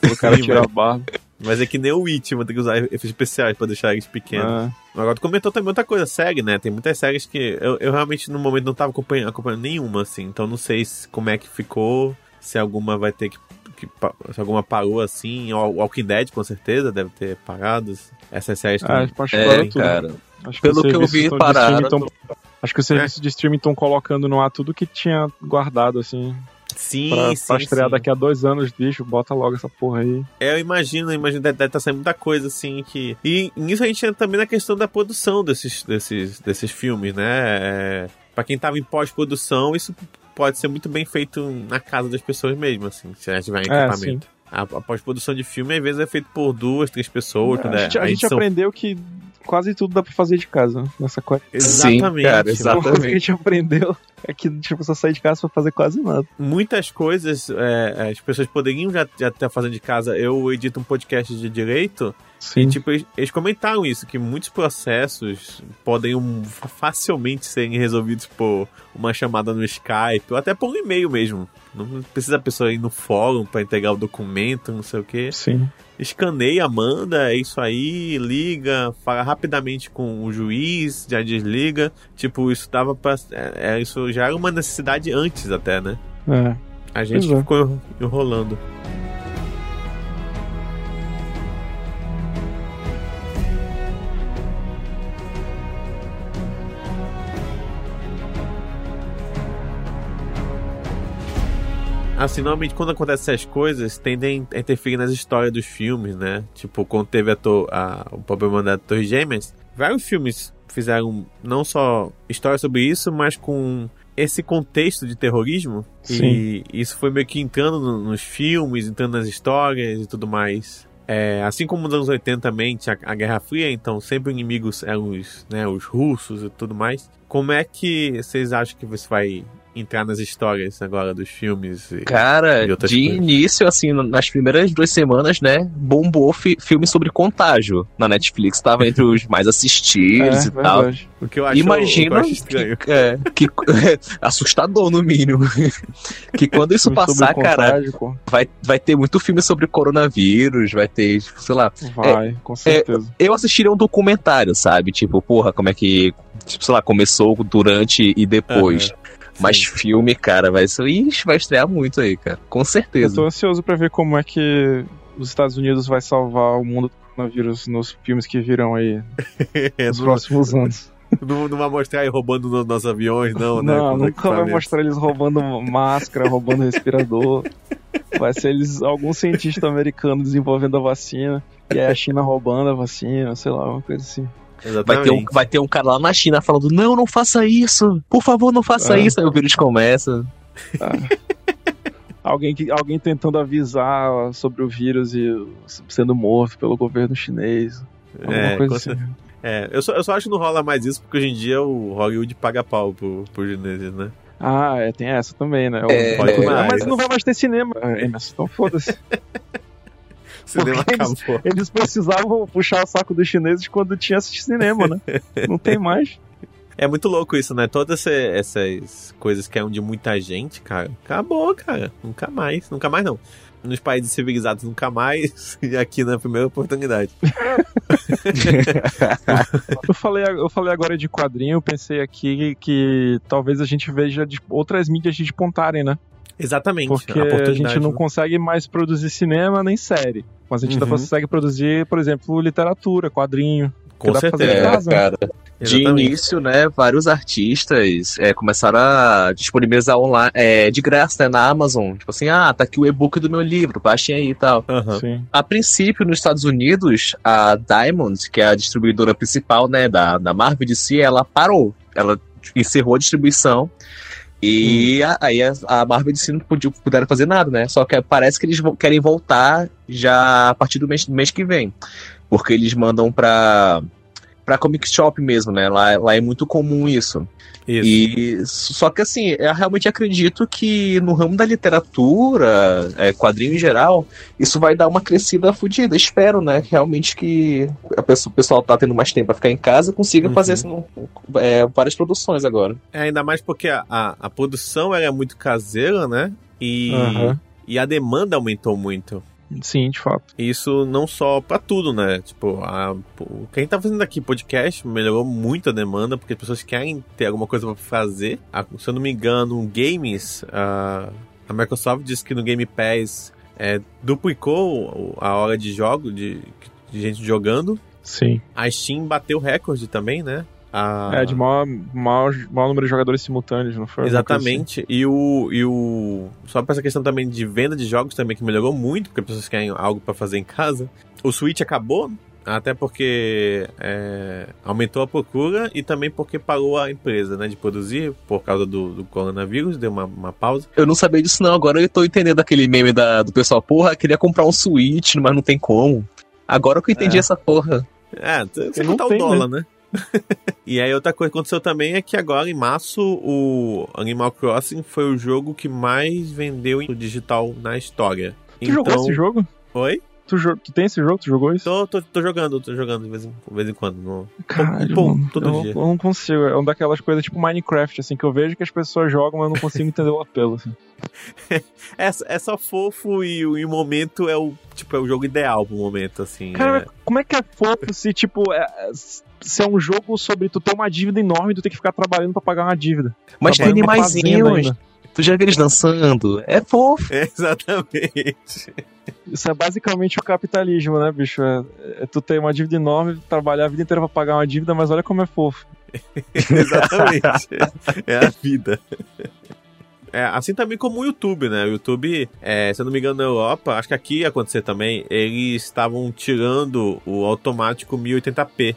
O cara Sim, tira a mano. barba. Mas é que nem o It, vou ter que usar efeitos especiais pra deixar eles pequenos. Ah, Agora, tu comentou também outra coisa, série, né? Tem muitas séries que eu, eu realmente no momento não tava acompanhando, acompanhando nenhuma, assim. Então não sei se- como é que ficou, se alguma vai ter que. que se alguma parou assim. O Walking Dead, com certeza, deve ter parado. Essas séries que. ah, acho que É, tudo. cara. Acho Pelo os que eu vi, pararam. streaming tão- Acho que os serviços de streaming estão colocando no ar tudo que tinha guardado, assim. Sim, Pra, sim. pra estrear sim. daqui a dois anos, bicho, bota logo essa porra aí. É, eu imagino, eu imagino deve estar saindo muita coisa assim que. E nisso a gente entra também na questão da produção desses, desses, desses filmes, né? É, pra quem tava em pós-produção, isso pode ser muito bem feito na casa das pessoas mesmo, assim, se a gente tiver É, equipamento. A, a pós-produção de filme, às vezes, é feito por duas, três pessoas. a quando é- gente, a gente edição- aprendeu que quase tudo dá pra fazer de casa nessa quarentena. Exatamente. Cara, né? exato. Uma coisa que a gente aprendeu é que tipo, você sair de casa pra fazer quase nada. muitas coisas é, as pessoas poderiam já já estar fazendo de casa. Eu edito um podcast de direito Sim. e tipo, eles, comentaram isso, que muitos processos podem fa- facilmente serem resolvidos por uma chamada no Skype ou até por um e-mail mesmo. Não precisa a pessoa ir no fórum para entregar o documento, não sei o quê. Sim. Escaneia, manda, é isso aí, liga, fala rapidamente com o juiz, já desliga. Tipo, isso dava pra. É, é, isso já era uma necessidade antes até, né? É. A gente é. ficou enrolando. Assim, normalmente quando acontecem essas coisas, tendem a interferir nas histórias dos filmes, né? Tipo, quando teve a to- a- o problema da Torre Gêmeas, vários filmes fizeram não só história sobre isso, mas com esse contexto de terrorismo. E isso foi meio que entrando no- nos filmes, entrando nas histórias e tudo mais. É, assim como nos anos 80 também tinha a Guerra Fria, então sempre inimigos eram os, né, os russos e tudo mais. Como é que vocês acham que você vai entrar nas histórias agora dos filmes? E... Cara, E outras de coisas. início, assim, nas primeiras duas semanas, né, bombou fi filme sobre contágio na Netflix. Tava entre os mais assistidos É, e tal. verdade. O que eu acho, o que Imagina eu acho estranho. que, é, que- [laughs] assustador no mínimo. [laughs] que quando isso passar, cara, contágio, vai, vai ter muito filme sobre coronavírus, vai ter, sei lá. Vai, com certeza. Eu assistiria um documentário, sabe? Tipo, porra, como é que, tipo, sei lá, começou durante e depois. Mas filme, cara, vai ser. Ixi, vai estrear muito aí, cara. Com Eu certeza. tô ansioso pra ver como é que os Estados Unidos vai salvar o mundo do coronavírus nos filmes que virão aí É, [laughs] nos não, próximos anos. não, não vai mostrar aí roubando nos nossos aviões, não, né? Não, os nunca vai mostrar eles roubando máscara, roubando respirador. Vai ser eles, algum cientista americano desenvolvendo a vacina. E aí a China roubando a vacina, sei lá, uma coisa assim. Vai ter, um, vai ter um cara lá na China falando: Não, não faça isso! Por favor, não faça É. isso! Aí o vírus começa. [laughs] Alguém, que, alguém tentando avisar sobre o vírus e sendo morto pelo governo chinês. Alguma É, coisa assim. É, eu só, eu só acho que não rola mais isso porque hoje em dia o Hollywood paga pau pro, pro chineses, né? Ah, é, tem essa também, né? É, Ah, mais. mas não vai mais ter cinema, Emerson, então foda-se. [laughs] Cinema eles- acabou. Eles precisavam puxar o saco dos chineses quando tinha cinema, né? [laughs] Não tem mais. É muito louco isso, né? Todas essa- essas coisas que eram de muita gente, cara, acabou, cara. Nunca mais. Nunca mais, não. Nos países civilizados, nunca mais. [laughs] E aqui na primeira oportunidade. [laughs] Eu falei, eu falei agora de quadrinho, eu pensei aqui que talvez a gente veja outras mídias despontarem, né? Exatamente. Porque a a gente não né? consegue mais produzir cinema nem série. Mas a gente ainda Uhum. consegue produzir, por exemplo, literatura, quadrinho. Com dá pra fazer certeza. em É, casa, né? cara. De Exatamente. início, né, vários artistas é, começaram a disponibilizar online, é, de graça né, na Amazon. Tipo assim, ah, tá aqui o e-book do meu livro, baixem aí e tal. Sim. A princípio, nos Estados Unidos, a Diamond, que é a distribuidora principal né, da, da Marvel de si, ela parou. Ela encerrou a distribuição. E a- aí a, a Marvel de si não podia, puderam fazer nada, né? Só que parece que eles querem voltar já a partir do mês, do mês que vem. Porque eles mandam pra, pra comic shop mesmo, né? Lá, lá é muito comum isso. Isso. E só que assim, eu realmente acredito que no ramo da literatura, é, quadrinho em geral, isso vai dar uma crescida fodida. Espero, né? Realmente que a pessoa- o pessoal tá tendo mais tempo pra ficar em casa consiga Uhum. fazer assim, é, várias produções agora. É, ainda mais porque a, a, a produção é muito caseira, né? E, Aham. e a demanda aumentou muito. Sim, de fato. Isso não só pra tudo, né? Tipo, a, o que a gente tá fazendo aqui, podcast, melhorou muito a demanda, porque as pessoas querem ter alguma coisa pra fazer. Se eu não me engano, games, a, a Microsoft disse que no Game Pass é, duplicou a hora de jogo, de, de gente jogando. Sim. A Steam bateu recorde também, né? A- É, de maior, maior, maior número de jogadores simultâneos, não foi? Assim. Exatamente. E o, e o. Só pra essa questão também de venda de jogos também, que melhorou muito, porque as pessoas querem algo pra fazer em casa. O Switch acabou, até porque é, aumentou a procura e também porque parou a empresa, né, de produzir por causa do, do coronavírus, deu uma, uma pausa. Eu não sabia disso, não. Agora eu tô entendendo aquele meme da, do pessoal, porra, queria comprar um Switch, mas não tem como. Agora que eu entendi É. essa porra. É, você não contar o tem, dólar, né? [laughs] e aí outra coisa que aconteceu também é que agora em março o Animal Crossing foi o jogo que mais vendeu em digital na história. Tu jogou esse jogo? Oi? Tu, tu tem esse jogo? Tu jogou isso? Tô, tô, tô jogando, tô jogando de vez em, de vez em quando. No... Caralho, Pô, mano, todo eu, não- dia. eu não consigo. É uma daquelas coisas tipo Minecraft, assim, que eu vejo que as pessoas jogam, mas eu não consigo entender o apelo. Assim. [laughs] É, é só fofo e, o- e o momento é o tipo é o jogo ideal pro momento, assim. Cara, é. como é que é fofo se, tipo, é, se é um jogo sobre tu ter uma dívida enorme e tu ter que ficar trabalhando pra pagar uma dívida? Mas tem animaizinhos. Tu já viu eles dançando? É fofo. É, exatamente. Isso é basicamente o capitalismo, né, bicho? É, é tu ter uma dívida enorme, trabalhar a vida inteira pra pagar uma dívida, mas olha como é fofo. [laughs] exatamente. é a vida. É, assim também como o YouTube, né? O YouTube, é, se eu não me engano, na Europa, acho que aqui ia acontecer também, eles estavam tirando o automático 1080p.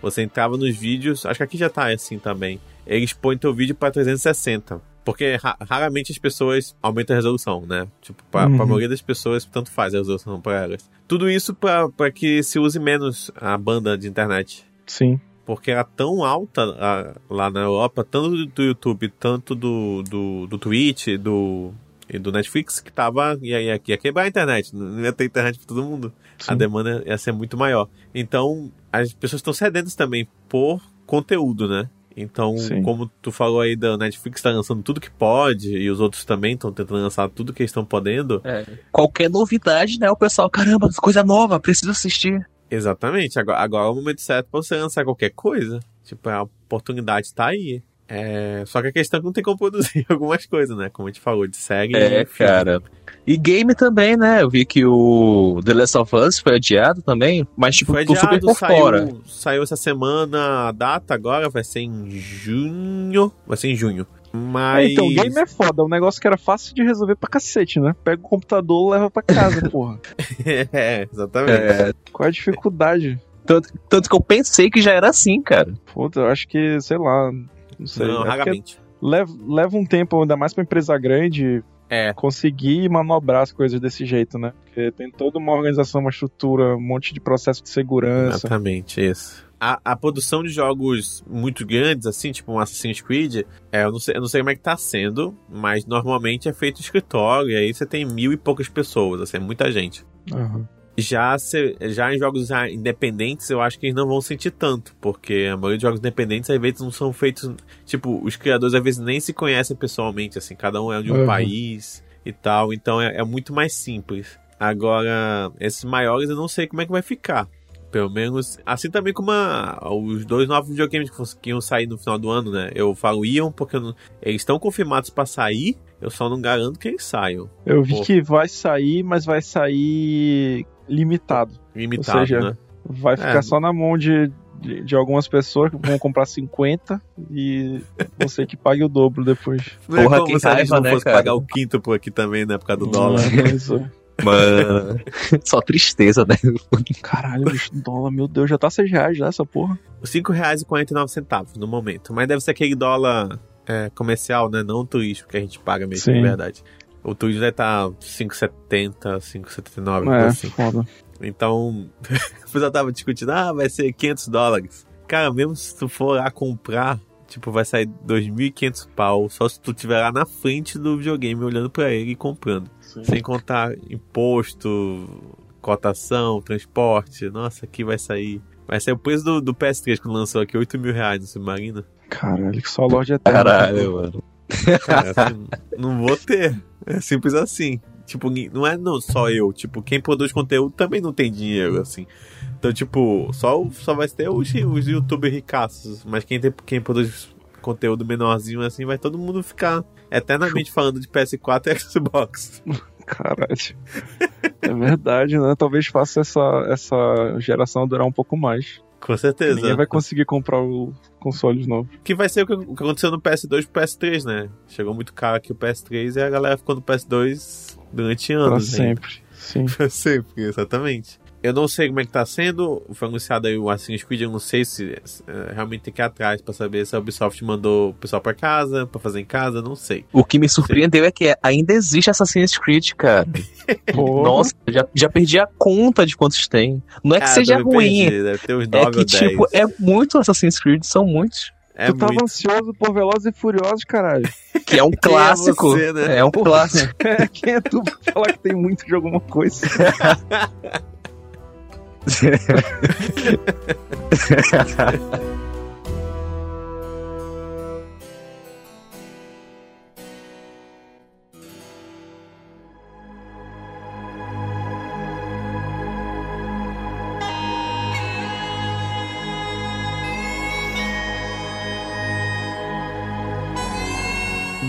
Você entrava nos vídeos, acho que aqui já tá assim também. Eles põem teu vídeo pra 360. Porque ra- raramente as pessoas aumentam a resolução, né? Tipo, pra, Uhum. pra maioria das pessoas, tanto faz a resolução pra elas. Tudo isso pra que se use menos a banda de internet Sim. porque era tão alta ah, lá na Europa, tanto do, YouTube, tanto do, do, do Twitch do, e do Netflix, que tava. Ia, ia, ia quebrar a internet. Não ia ter internet pra todo mundo. A Sim. demanda ia ser muito maior. Então, as pessoas estão sedentas também por conteúdo, né? Então, Sim. como tu falou aí da Netflix tá lançando tudo que pode, e os outros também estão tentando lançar tudo que eles estão podendo. Qualquer novidade, né? O pessoal, caramba, coisa nova, preciso assistir. Exatamente. Agora, agora é o momento certo pra você lançar qualquer coisa. Tipo, a oportunidade tá aí. É... Só que a questão é que não tem como produzir [laughs] algumas coisas, né? Como a gente falou, de série. É, e cara. E game também, né? Eu vi que o The Last of Us foi adiado também, mas tipo, Foi tô super adiado, por fora. saiu, saiu essa semana a data agora, vai ser em junho. Vai ser em junho. Mas. É, então, o game é foda, é um negócio que era fácil de resolver pra cacete, né? Pega o computador leva pra casa, [laughs] porra. é, exatamente. É, Qual é a dificuldade? tanto, tanto que eu pensei que já era assim, cara. Puta, eu acho que, sei lá, não sei. não, é raramente. leva, leva um tempo, ainda mais pra empresa grande, É. conseguir manobrar as coisas desse jeito, né? Porque tem toda uma organização, uma estrutura, um monte de processo de segurança. Exatamente, isso. A, a produção de jogos muito grandes, assim, tipo um Assassin's Creed, é, eu, não sei, eu não sei como é que tá sendo, mas normalmente é feito em escritório, e aí você tem mil e poucas pessoas, assim, é muita gente. Aham. Já, se- já em jogos ah, independentes, eu acho que eles não vão sentir tanto, porque a maioria de jogos independentes, às vezes, não são feitos. Tipo, os criadores às vezes nem se conhecem pessoalmente, assim, cada um é de um Uhum. país e tal, então é, é muito mais simples. Agora, esses maiores eu não sei como é que vai ficar. Pelo menos, assim também como a- os dois novos videogames que, iam sair no final do ano, né? Eu falo iam porque não- eles estão confirmados pra sair, eu só não garanto que eles saiam. Eu vi Pô. que vai sair, mas vai sair limitado. Limitado, Ou seja, né? Vai ficar É. só na mão de, de, de algumas pessoas que vão comprar 50 e você que pague o dobro depois. Não é Porra, como que se a gente raiva, não né, fosse cara? pagar o quinto por aqui também, né? Por causa do dólar. Isso. Mano, [laughs] só tristeza, né? Caralho, bicho, dólar, meu Deus, já tá 6 reais já essa porra. R$ 5,49 no momento. Mas deve ser aquele dólar é, comercial, né? Não turístico que a gente paga mesmo, Sim. de verdade. O turismo deve estar 5,70, 5,79, É, assim. foda. Então, [laughs] o pessoal tava discutindo, ah, vai ser 500 dólares. Cara, mesmo se tu for lá comprar, tipo, vai sair 2.500 pau, só se tu estiver lá na frente do videogame olhando pra ele e comprando. Sem contar imposto, cotação, transporte. Nossa, aqui vai sair. Vai sair o preço do, do PS3 quando lançou aqui, 8 mil reais no Submarino. Caralho, que só Lorde Eterno. Caralho, mano. Cara, assim, não vou ter. É simples assim. Tipo, não é não, só eu. Tipo, quem produz conteúdo também não tem dinheiro, assim. Então, tipo, só, só vai ter os, os youtubers ricaços. Mas quem, tem, quem produz conteúdo menorzinho, assim, vai todo mundo ficar eternamente [laughs] falando de PS4 e Xbox. Caralho. É verdade, né? Talvez faça essa, essa geração durar um pouco mais. Com certeza. Ninguém vai conseguir comprar o console novo. Que vai ser o que, o que aconteceu no PS2 pro PS3, né? Chegou muito caro aqui o PS3 e a galera ficou no PS2 durante Pra anos. ainda. sempre. Sim. [laughs] Pra sempre, exatamente. Eu não sei como é que tá sendo. Foi anunciado aí o Assassin's Creed, eu não sei se é, realmente tem que ir atrás pra saber se a Ubisoft mandou o pessoal pra casa, pra fazer em casa, não sei. O que me surpreendeu é que ainda existe Assassin's Creed, cara. [laughs] Nossa, já, já perdi a conta de quantos tem. Não é que Ah, seja ruim, perdi, deve ter uns 9 é ou que, 10. tipo, é muito Assassin's Creed, são muitos. É tu tava muito. ansioso por Velozes e Furiosos, caralho. [laughs] Que é um clássico. você, né? É um clássico. [laughs] Quem é tu pra falar que tem muito de alguma coisa?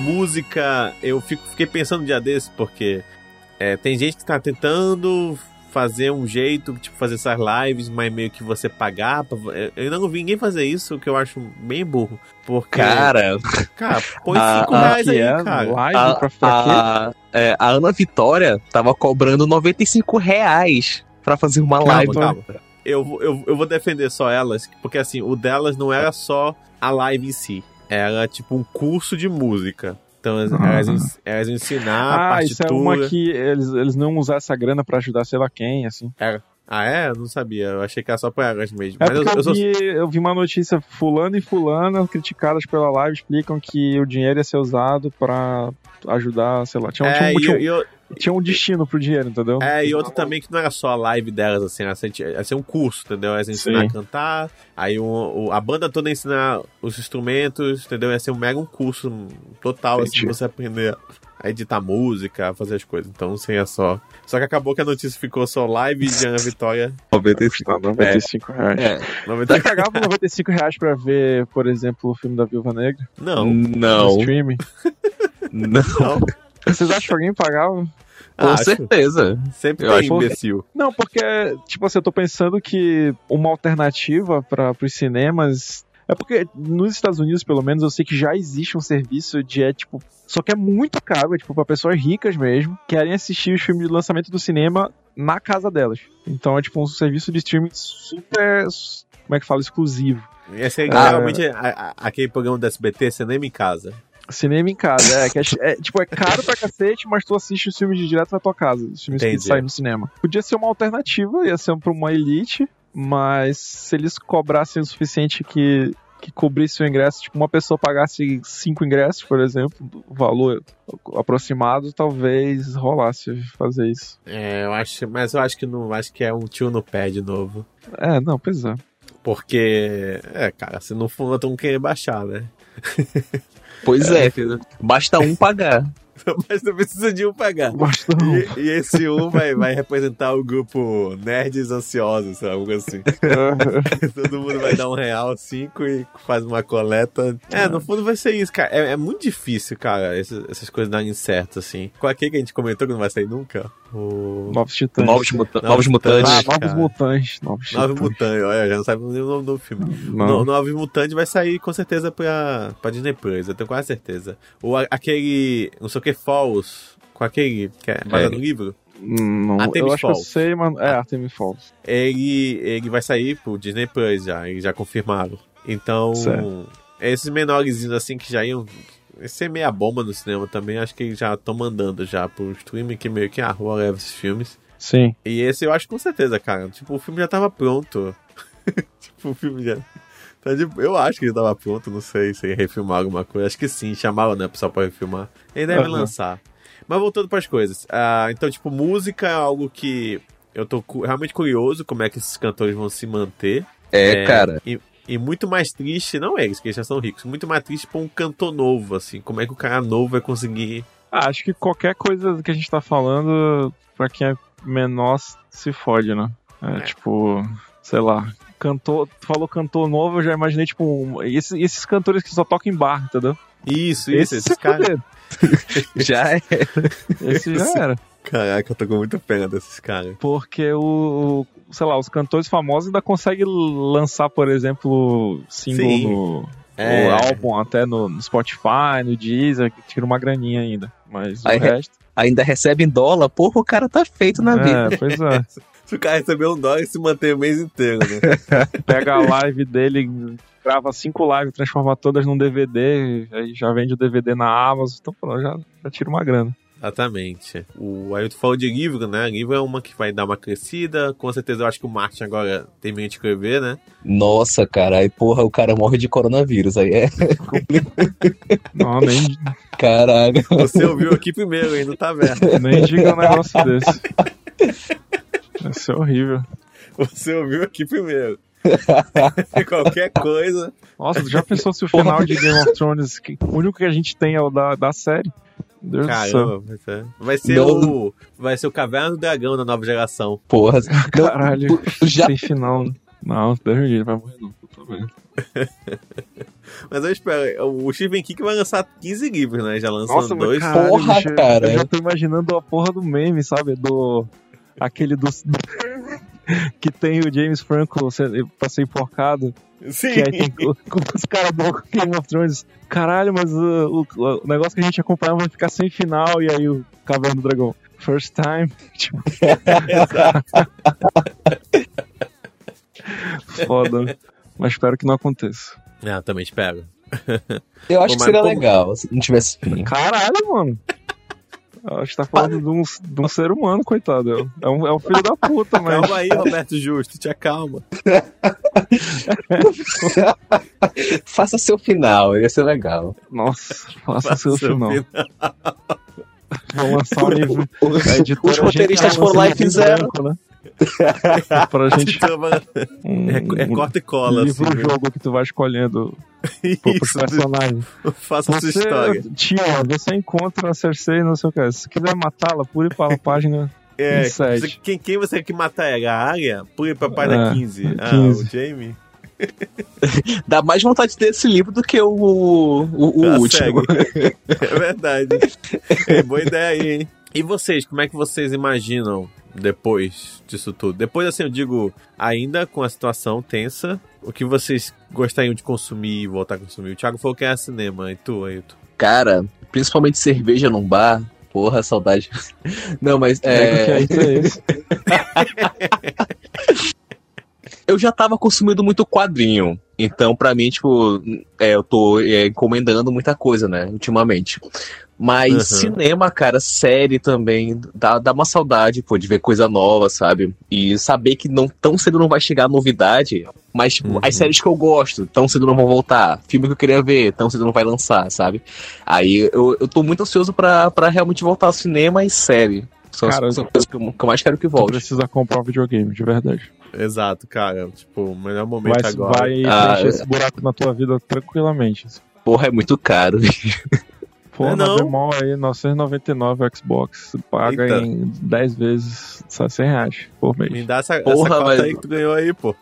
Música, eu fico, fiquei pensando um dia desse, porque é, tem gente que tá tentando fazer um jeito, tipo, fazer essas lives, mas meio que você pagar. Pra, eu ainda não vi ninguém fazer isso, que eu acho bem burro. Porque. Cara, Cara, põe a- 5 a- reais que aí, é cara. live a, pra, a, é, a Ana Vitória tava cobrando 95 reais pra fazer uma Calma, live. calma. Eu, vou- eu, eu vou defender só elas, porque assim, o delas não era só a live em si. Era tipo um curso de música. Então elas, Ah. elas, ens- elas ensinar a Ah, isso é partitura. uma que eles, eles não usar essa grana pra ajudar sei lá quem, assim. Ah, é? Eu não sabia. Eu achei que era só pra elas mesmo. É Mas eu, eu, sou. vi, eu vi uma notícia, fulano e fulana, criticadas pela live, explicam que o dinheiro ia ser usado pra ajudar, sei lá, tinha, um- É, tinha, um- e, tinha, eu- tinha um destino pro dinheiro, entendeu? é, e outro também que não era só a live delas, assim, era, ser- ia ser um curso, entendeu? Ia ensinar Sim. a cantar, aí o, o- a banda toda ia ensinar os instrumentos, entendeu? Ia ser um mega um curso total, assim, Entendi. pra você aprender a editar música, a fazer as coisas. Então não seria só. Só que acabou que a notícia ficou só live de Ana Vitória. 95. Tá, 95 reais. É. 90... Você pagava 95 reais pra ver, por exemplo, o filme da Viúva Negra? Não, Não, No streaming? não, [laughs] não. Vocês acham que alguém pagava? Com Acho. certeza. Sempre Eu tem acho- imbecil. Não, porque, tipo assim, eu tô pensando que uma alternativa para os cinemas. É porque nos Estados Unidos, pelo menos, eu sei que já existe um serviço de, é, tipo. Só que é muito caro, é tipo, pra pessoas ricas mesmo, que querem assistir os filmes de lançamento do cinema na casa delas. Então é tipo um serviço de streaming super. Como é que fala? Exclusivo. Esse é Ah. realmente a- a- aquele programa do SBT, Cinema em Casa. Cinema em casa, é, é, é, tipo, é caro pra cacete, mas tu assiste os filmes de direto na tua casa, os filmes Entendi. que saem no cinema. Podia ser uma alternativa, ia ser pra uma elite, mas se eles cobrassem o suficiente que, que cobrisse o ingresso, tipo, uma pessoa pagasse cinco ingressos, por exemplo, o valor aproximado, talvez rolasse fazer isso. É, eu acho, mas eu acho que não, acho que é um tio no pé de novo. É, não, pois é. Porque, é, cara, se não for, não querer baixar, né? [laughs] Pois é, filho. Basta um pagar. [laughs] Mas não precisa de um pagar. Basta um. E, e esse um vai, vai representar o grupo Nerds Ansiosos, sabe? Algo assim. [laughs] Todo mundo vai dar um real, cinco e faz uma coleta. É, no fundo vai ser isso, cara. É, é muito difícil, cara, essas, essas coisas darem certo, assim. Qual é aquele que a gente comentou que não vai sair nunca? O... Novos Titãs. Novos, muta Novos novos mutantes. ah, novos cara. mutantes. Novos. Mutantes, olha, já não sabe nem o nome do filme. No, Novos Mutantes vai sair com certeza pra, pra Disney Plus, eu tenho quase certeza. Ou a- aquele, não sei o que, Falls, com aquele, que é baseado É. no livro, Não, Artemis eu acho que eu Falls. sei, mano. É, Artemis Falls. ele, ele vai sair pro Disney Plus já, eles já confirmaram. Então, Certo. esses menorzinhos assim que já iam ser meia bomba no cinema também, acho que eles já estão mandando já pro streaming que meio que ah, leva esses filmes. Sim. E esse eu acho com certeza, cara. Tipo, o filme já tava pronto. [laughs] tipo, o filme já Tá de- Eu acho que ele tava pronto, não sei se ia refilmar alguma coisa. Acho que sim, chamaram, né, pessoal pra refilmar. Ele deve Aham. lançar. Mas voltando pras coisas. Ah, então, tipo, música é algo que eu tô cu- realmente curioso como é que esses cantores vão se manter. É, É, cara. E, e muito mais triste, não eles, que eles já são ricos, muito mais triste pra um cantor novo, assim. Como é que o cara novo vai conseguir. Ah, acho que qualquer coisa que a gente tá falando, pra quem é menor, se fode, né? É, É. tipo, sei lá. Cantor, tu falou cantor novo, eu já imaginei, tipo, um, esses, esses cantores que só tocam em bar, entendeu? Isso, isso, Esse esses se caras. [laughs] Já é. Esse já era. Caraca, eu tô com muita pena desses caras. Porque o- sei lá, os cantores famosos ainda conseguem lançar, por exemplo, single Sim. no É. álbum até no, no Spotify, no Deezer, que tira uma graninha ainda. Mas Aí o re- resto. Ainda recebe em dólar, porra, o cara tá feito na vida. É, pois é. [laughs] Se o cara receber um dólar e se manter o mês inteiro, né? [laughs] Pega a live dele, grava cinco lives, transforma todas num DVD, aí já vende o DVD na Amazon, então pronto, já, já tira uma grana. Exatamente. O Ailton falou de livro, né? Livro é uma que vai dar uma crescida. Com certeza eu acho que o Martin agora termina de escrever, né? Nossa, cara, aí porra, o cara morre de coronavírus. Aí é. [laughs] Não, nem, Caralho. Você ouviu aqui primeiro, hein? Não tá vendo. nem diga um negócio desse. Vai ser horrível. Você ouviu aqui primeiro. [laughs] Qualquer coisa. Nossa, tu já pensou se o final de Game of Thrones, que, o único que a gente tem é o da, da série? Deus do céu. Caramba, vai ser, Não. o. Vai ser o Caverna do Dragão da nova geração. Porra. [laughs] Não, Caralho, já sem final. Não, Deus me livre, vai morrer não. puta [laughs] merda. Mas eu espero. O Stephen King vai lançar 15 livros, né? Já lançou Nossa, dois. caralho, Porra, bicho, cara. Eu já tô imaginando a porra do meme, sabe? Do. Aquele do. [laughs] que tem o James Franco se- pra ser enforcado. Sim. Que aí tem o- com os caras do Game of Thrones. Caralho, mas uh, o, o negócio que a gente acompanhava vai ficar sem final. E aí o Caverna do Dragão. First time. [laughs] Tipo, [laughs] foda. Mas espero que não aconteça. Ah, também espero. Eu acho Pô, que seria como- legal se não tivesse fim. Caralho, mano. Acho que tá falando de um, de um ser humano, coitado. É um, é um filho da puta, mas. Calma aí, Roberto Justo, te acalma. [laughs] Faça seu final, ia ser legal. Nossa, faça seu Seu final. final. Vou lançar um livro. [laughs] Os, roteiristas Genial foram lá e fizeram. branco, né? Pra [laughs] gente. É, Um, é corta e cola, assim. livro né? jogo que tu vai escolhendo [laughs] pro- pros Isso, personagens. [laughs] faça a sua Você, história. tia, você encontra a Cersei, não sei o que. Se quiser matá-la, pule para a página. É, 27. você- quem, quem você quer que matar ela? A área? Pule pra página É, 15. Ah, 15. o Jamie? Dá mais vontade de ter esse livro do que o, o, o Ah, último. É verdade. É, boa ideia aí, hein? E vocês, como é que vocês imaginam depois disso tudo? Depois, assim, eu digo, ainda com a situação tensa, o que vocês gostariam de consumir e voltar a consumir? O Thiago falou que é cinema, e tu, Ailton? Cara, principalmente cerveja num bar. Porra, saudade. [laughs] Não, mas É, é, é [laughs] eu já tava consumindo muito quadrinho. Então, pra mim, tipo, é, eu tô é, encomendando muita coisa, né, ultimamente. Mas Uhum. cinema, cara, série também, dá, dá uma saudade, pô, de ver coisa nova, sabe? E saber que não tão cedo não vai chegar novidade, mas, tipo, Uhum. as séries que eu gosto, tão cedo não vão voltar. Filme que eu queria ver, tão cedo não vai lançar, sabe? Aí eu, eu tô muito ansioso pra, pra realmente voltar ao cinema e série. São, as- Cara, são as coisas que eu, que eu mais quero que Tu volte. precisa comprar um videogame, de verdade. Exato, cara. Tipo, o melhor momento Vai, agora. vai Ah, preencher é. esse buraco na tua vida tranquilamente. Porra, é muito caro. [laughs] Pô, É na não? Bemol aí, 999 Xbox, você paga Eita. em 10 vezes, só 100 reais por mês. Me dá essa, essa Porra, cota mas- aí que tu ganhou aí, pô.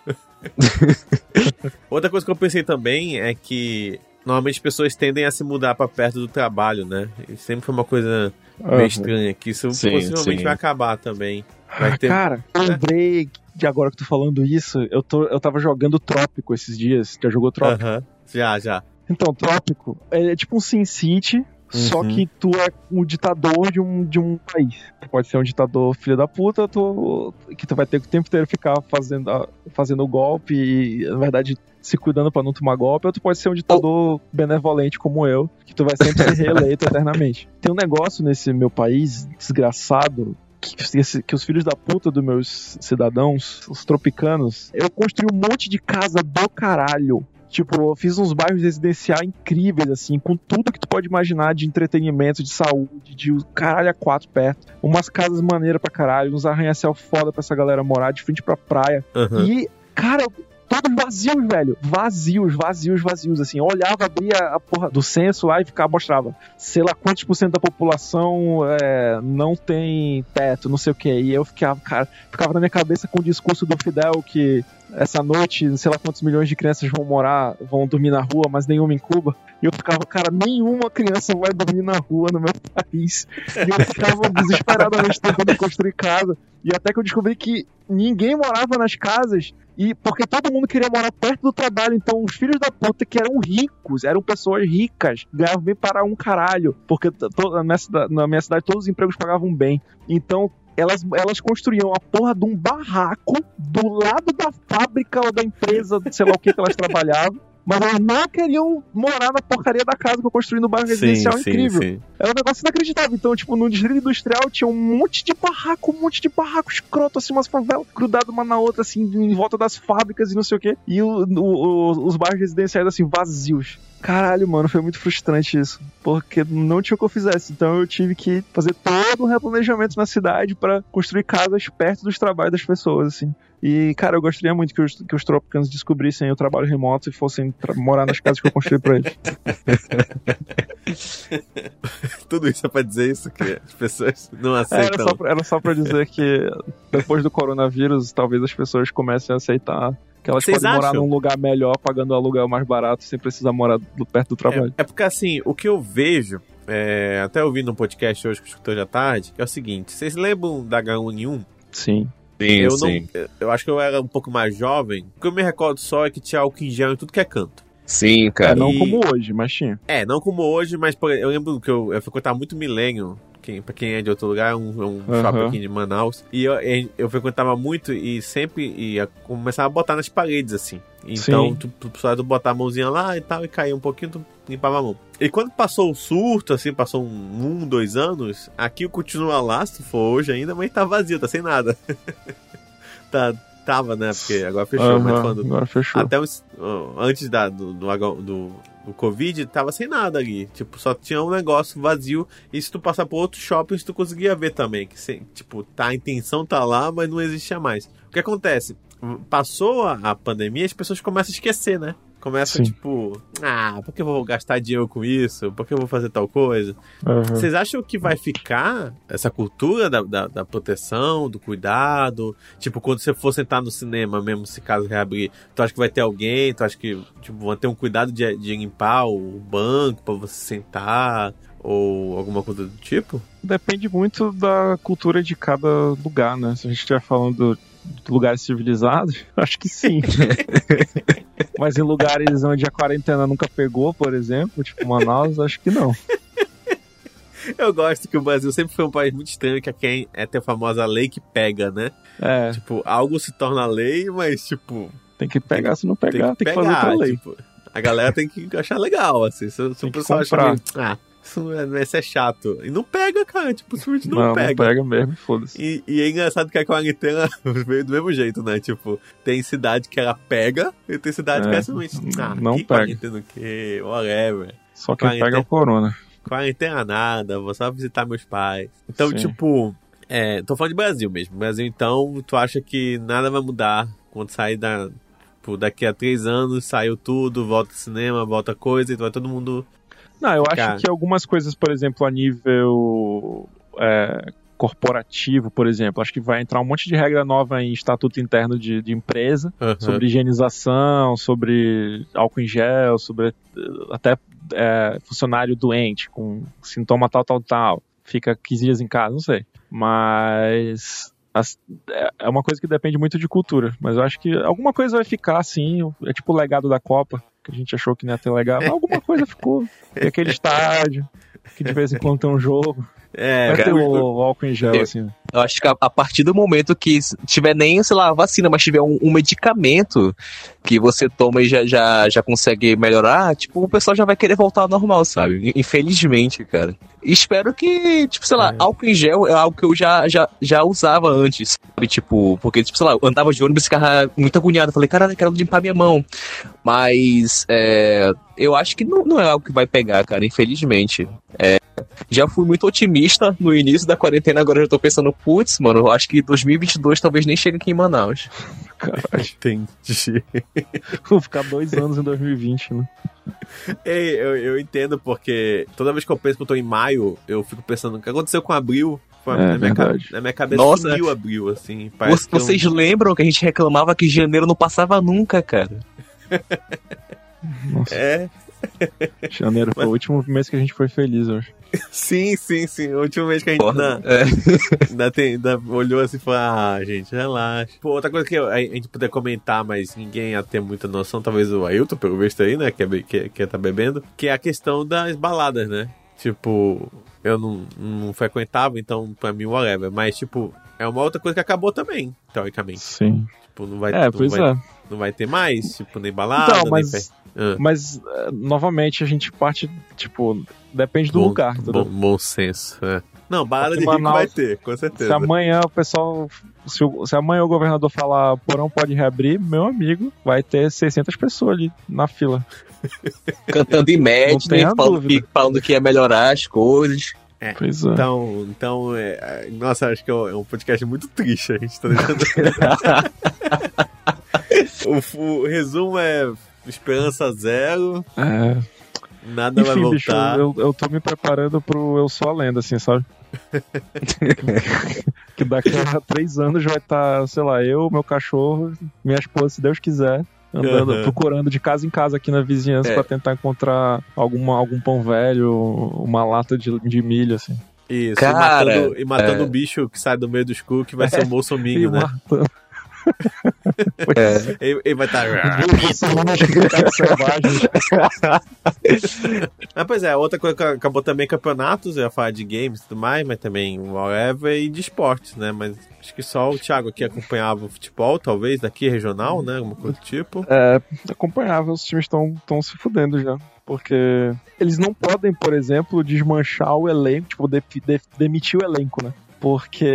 [laughs] Outra coisa que eu pensei também é que normalmente as pessoas tendem a se mudar pra perto do trabalho, né? E sempre foi uma coisa meio estranha que isso Sim, possivelmente sim. vai acabar também. Vai Ah, ter... Cara, eu lembrei de agora que tu falando isso, eu, tô, eu tava jogando Trópico esses dias. Já jogou Trópico? Aham. Já, já. Então, Trópico é tipo um Sin City, só Uhum. que tu é o ditador de um, de um país. Tu pode ser um ditador filho da puta, tu, que tu vai ter que o tempo inteiro ficar fazendo, a- fazendo golpe e, na verdade, se cuidando pra não tomar golpe, ou tu pode ser um ditador benevolente como eu, que tu vai sempre ser reeleito [laughs] eternamente. Tem um negócio nesse meu país desgraçado que, que os filhos da puta dos meus cidadãos, os tropicanos, eu construí um monte de casa do caralho Tipo, eu fiz uns bairros residenciais incríveis, assim, com tudo que tu pode imaginar de entretenimento, de saúde, de caralho a quatro perto. Umas casas maneiras pra caralho, uns arranha-céu foda pra essa galera morar, de frente pra praia. Aham. E, cara, todos vazios, velho. Vazios, vazios, vazios. Assim, eu olhava, abria a porra do censo lá e ficava, mostrava. Sei lá quantos por cento da população é, não tem teto, não sei o que. E eu ficava, cara, ficava na minha cabeça com o discurso do Fidel que essa noite, sei lá quantos milhões de crianças vão morar, vão dormir na rua, mas nenhuma em Cuba. E eu ficava, cara, nenhuma criança vai dormir na rua no meu país. E eu ficava [laughs] desesperadamente tentando construir casa. E até que eu descobri que ninguém morava nas casas e porque todo mundo queria morar perto do trabalho, então os filhos da puta que eram ricos, eram pessoas ricas, ganhavam bem para um caralho, porque na minha, cida- na minha cidade todos os empregos pagavam bem. Então elas, elas construíam a porra de um barraco do lado da fábrica ou da empresa, sei lá o que que elas trabalhavam. Mas elas não queriam morar na porcaria da casa que eu construí no bairro residencial incrível. sim. Era um negócio inacreditável. Então, tipo, no distrito industrial tinha um monte de barraco, um monte de barraco escroto, assim, umas favelas grudadas uma na outra, assim, em volta das fábricas e não sei o quê. E o- o- os bairros residenciais, assim, vazios. Caralho, mano, foi muito frustrante isso. Porque não tinha o que eu fizesse. Então eu tive que fazer todo um replanejamento na cidade pra construir casas perto dos trabalhos das pessoas, assim. E, cara, eu gostaria muito que os, que os tropicanos descobrissem o trabalho remoto e fossem morar nas casas que eu construí pra eles. [laughs] Tudo isso é pra dizer isso, que as pessoas não É, Era aceitam. só, pra, era só pra dizer que depois do coronavírus, talvez as pessoas comecem a aceitar que elas Vocês podem morar acham? num lugar melhor, pagando um aluguel mais barato, sem precisar morar do- perto do trabalho. É, é porque assim, o que eu vejo, é, até ouvi num podcast hoje que eu escutei hoje à tarde, que é o seguinte: vocês lembram da H1N1? Sim. Sim, eu sim. não. Eu acho que eu era um pouco mais jovem. O que eu me recordo só é que tinha álcool em gel em tudo que é canto. Sim, É, cara. não E- como hoje, mas tinha. É, não como hoje, mas por- eu lembro que eu, eu frequentava muito Milênio. Quem, pra quem é de outro lugar, é um, é um Aham. shopping aqui de Manaus. E eu, eu frequentava muito e sempre ia começava a botar nas paredes, assim. Então, Sim. tu, tu precisava botar a mãozinha lá e tal, e caía um pouquinho, tu limpava a mão. E quando passou o surto, assim, passou um, um dois anos, aqui continua lá, se for hoje ainda, mas tá vazio, tá sem nada. [laughs] tá, tava, né? Porque agora fechou, mas Aham, quando, Agora fechou. até os- antes da, do, do, do, do Covid, tava sem nada ali. Tipo, só tinha um negócio vazio. E se tu passar por outros shoppings, tu conseguia ver também. Que, se- tipo, tá, a intenção tá lá, mas não existia mais. O que acontece? Passou a, a pandemia, as pessoas começam a esquecer, né? Começa, Sim. tipo, ah, por que eu vou gastar dinheiro com isso? Por que eu vou fazer tal coisa? Aham. Vocês acham que vai ficar essa cultura da, da, da proteção, do cuidado? Tipo, quando você for sentar no cinema, mesmo se caso reabrir, tu acha que vai ter alguém? Tu acha que tipo, vão ter um cuidado de, de limpar o banco pra você sentar? Ou alguma coisa do tipo? Depende muito da cultura de cada lugar, né? Se a gente estiver falando de lugares civilizados, [laughs] acho que sim. [laughs] Mas em lugares [laughs] onde a quarentena nunca pegou, por exemplo, tipo Manaus, acho que não. [laughs] Eu gosto que o Brasil sempre foi um país muito estranho, que é quem é ter a famosa lei que pega, né? É, Tipo, algo se torna lei, mas, tipo, tem que pegar, se não tem pegar, que tem que, pegar. fazer outra lei. tipo, a galera tem que achar legal, assim. Se, se Tem o pessoal achar ah, isso não é, é, isso é chato. E não pega, cara. Tipo, simplesmente não, Não, não pega. pega mesmo, foda-se. E, e é engraçado que a quarentena [laughs] veio do mesmo jeito, né? Tipo, tem cidade que ela pega e tem cidade É, que é simplesmente. Ah, não que pega. quarentena o quê? Whatever. Só quem Quarentena. pega é o corona. Quarentena nada, vou só visitar meus pais. Então, Sim. tipo, é, tô falando de Brasil mesmo. Brasil, então, tu acha que nada vai mudar quando sair da. Tipo, daqui a três anos saiu tudo, volta cinema, volta coisa, e vai todo mundo. Não, eu acho Cara. que algumas coisas, por exemplo, a nível é, corporativo, por exemplo, acho que vai entrar um monte de regra nova em estatuto interno de, de empresa, sobre higienização, sobre álcool em gel, sobre até é, funcionário doente com sintoma tal, tal, tal, fica 15 dias em casa, não sei. Mas as- é- é uma coisa que depende muito de cultura, mas eu acho que alguma coisa vai ficar assim, é tipo o legado da Copa, que a gente achou que não ia ter legal, mas alguma coisa ficou. Tem aquele estádio, que de vez em quando tem um jogo. É, Vai ter cara, o, o álcool em gel, eu- assim. Eu acho que a, a partir do momento que tiver nem, sei lá, vacina, mas tiver um, um medicamento que você toma e já, já, já consegue melhorar, tipo, o pessoal já vai querer voltar ao normal, sabe? Infelizmente, cara. Espero que, tipo, sei lá, É. álcool em gel é algo que eu já, já, já usava antes, sabe? Tipo, porque, tipo, sei lá, eu andava de ônibus e ficava muito agoniado. Falei, caralho, quero limpar minha mão. Mas, é, eu acho que não, não é algo que vai pegar, cara, infelizmente. É, já fui muito otimista no início da quarentena, agora eu já tô pensando, putz, mano, eu acho que 2022 talvez nem chegue aqui em Manaus. Caralho, Entendi. [laughs] vou ficar dois anos em 2020, né? Ei, eu, eu entendo, porque toda vez que eu penso que eu tô em maio, eu fico pensando o que aconteceu com abril. É, na, minha verdade. na minha cabeça Nossa. sumiu abril, assim. Vocês lembram que a gente reclamava que janeiro não passava nunca, cara? [laughs] Nossa, É, [laughs] janeiro foi o último mês que a gente foi feliz, eu acho. sim, sim, sim. A última vez que a gente ainda, É. [laughs] ainda, tem- ainda olhou assim e falou: Ah, gente, relaxa. Pô, outra coisa que a gente puder comentar, mas ninguém ia ter muita noção, talvez o Ailton, pelo visto aí, né, que, é, que, que tá bebendo, que é a questão das baladas, né? Tipo, eu não, não frequentava, então pra mim, whatever. Mas, tipo, é uma outra coisa que acabou também, teoricamente. Sim. Tipo, não vai, É, pois vai, é. Não vai ter mais, tipo, nem balada, Então, nem mas, fe- Ah, mas é, novamente a gente parte, tipo, depende do bom, lugar, bom, bom senso, é. Não, balada de rico vai Manaus, ter, com Se certeza. amanhã o pessoal. Se, o- se amanhã o governador falar porão pode reabrir, meu amigo, vai ter 600 pessoas ali na fila. [laughs] Cantando em médio, tenha falando que, falando que ia melhorar as coisas. Pois é. Então, então é, é, nossa, acho que é um, é um podcast muito triste. A gente tá deixando. [laughs] [laughs] o, o resumo é esperança zero, É. nada vai Enfim, bicho, voltar. eu, eu tô me preparando pro Eu Sou a Lenda, assim, sabe? [laughs] que daqui a três anos vai estar, sei lá, eu, meu cachorro, minha esposa, se Deus quiser, andando, Aham. procurando de casa em casa aqui na vizinhança É. pra tentar encontrar alguma, algum pão velho, uma lata de, de milho, assim. Isso, Cara, e matando, e matando é. o bicho que sai do meio do escuro, que vai ser o [laughs] E Bolsominho, né? matando. Ele, ele vai estar. selvagens. Ah, pois é, outra coisa que acabou também campeonatos, eu ia falar de games e tudo mais, mas também whatever, e de esportes, né? Mas acho que só o Thiago aqui acompanhava o futebol, talvez, daqui regional, né? Alguma coisa do tipo. É, acompanhável, os times estão se fudendo já. Porque eles não podem, por exemplo, desmanchar o elenco, tipo, de- de- demitir o elenco, né? Porque.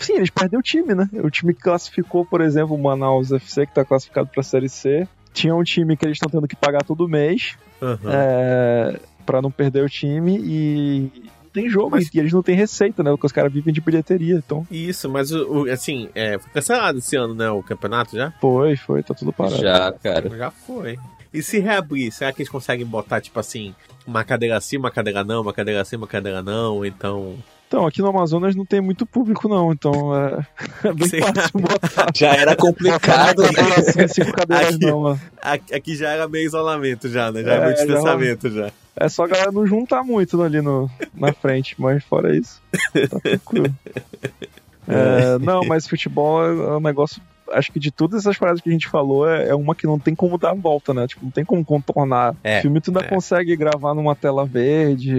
Sim, eles perdem o time, né? O time que classificou, por exemplo, o Manaus FC, que tá classificado pra Série C. Tinha um time que eles estão tendo que pagar todo mês Aham. é, para não perder o time e não tem jogo, Mas- e eles não têm receita, né? Porque os caras vivem de bilheteria, então Isso, mas o, o- assim, é, foi cancelado esse ano, né? O campeonato já? foi, foi, tá tudo parado. Já, cara. Já foi. E se reabrir, será que eles conseguem botar, tipo assim, uma cadeira sim, uma cadeira não, uma cadeira sim, uma cadeira não, então. Então, aqui no Amazonas não tem muito público, não, então é, [laughs] é bem fácil botar. [laughs] Já era complicado, né? assim, cinco cadeiras Aqui. não. Aqui, aqui já era meio isolamento já, né? Já É, é, muito já- distanciamento já. É só a galera não juntar muito ali no, na frente, mas fora isso, tá tranquilo. [laughs] É, não, mas futebol é um negócio. Acho que de todas essas paradas que a gente falou, é, é uma que não tem como dar a volta, né? Tipo, não tem como contornar. É, filme tu ainda é. consegue gravar numa tela verde,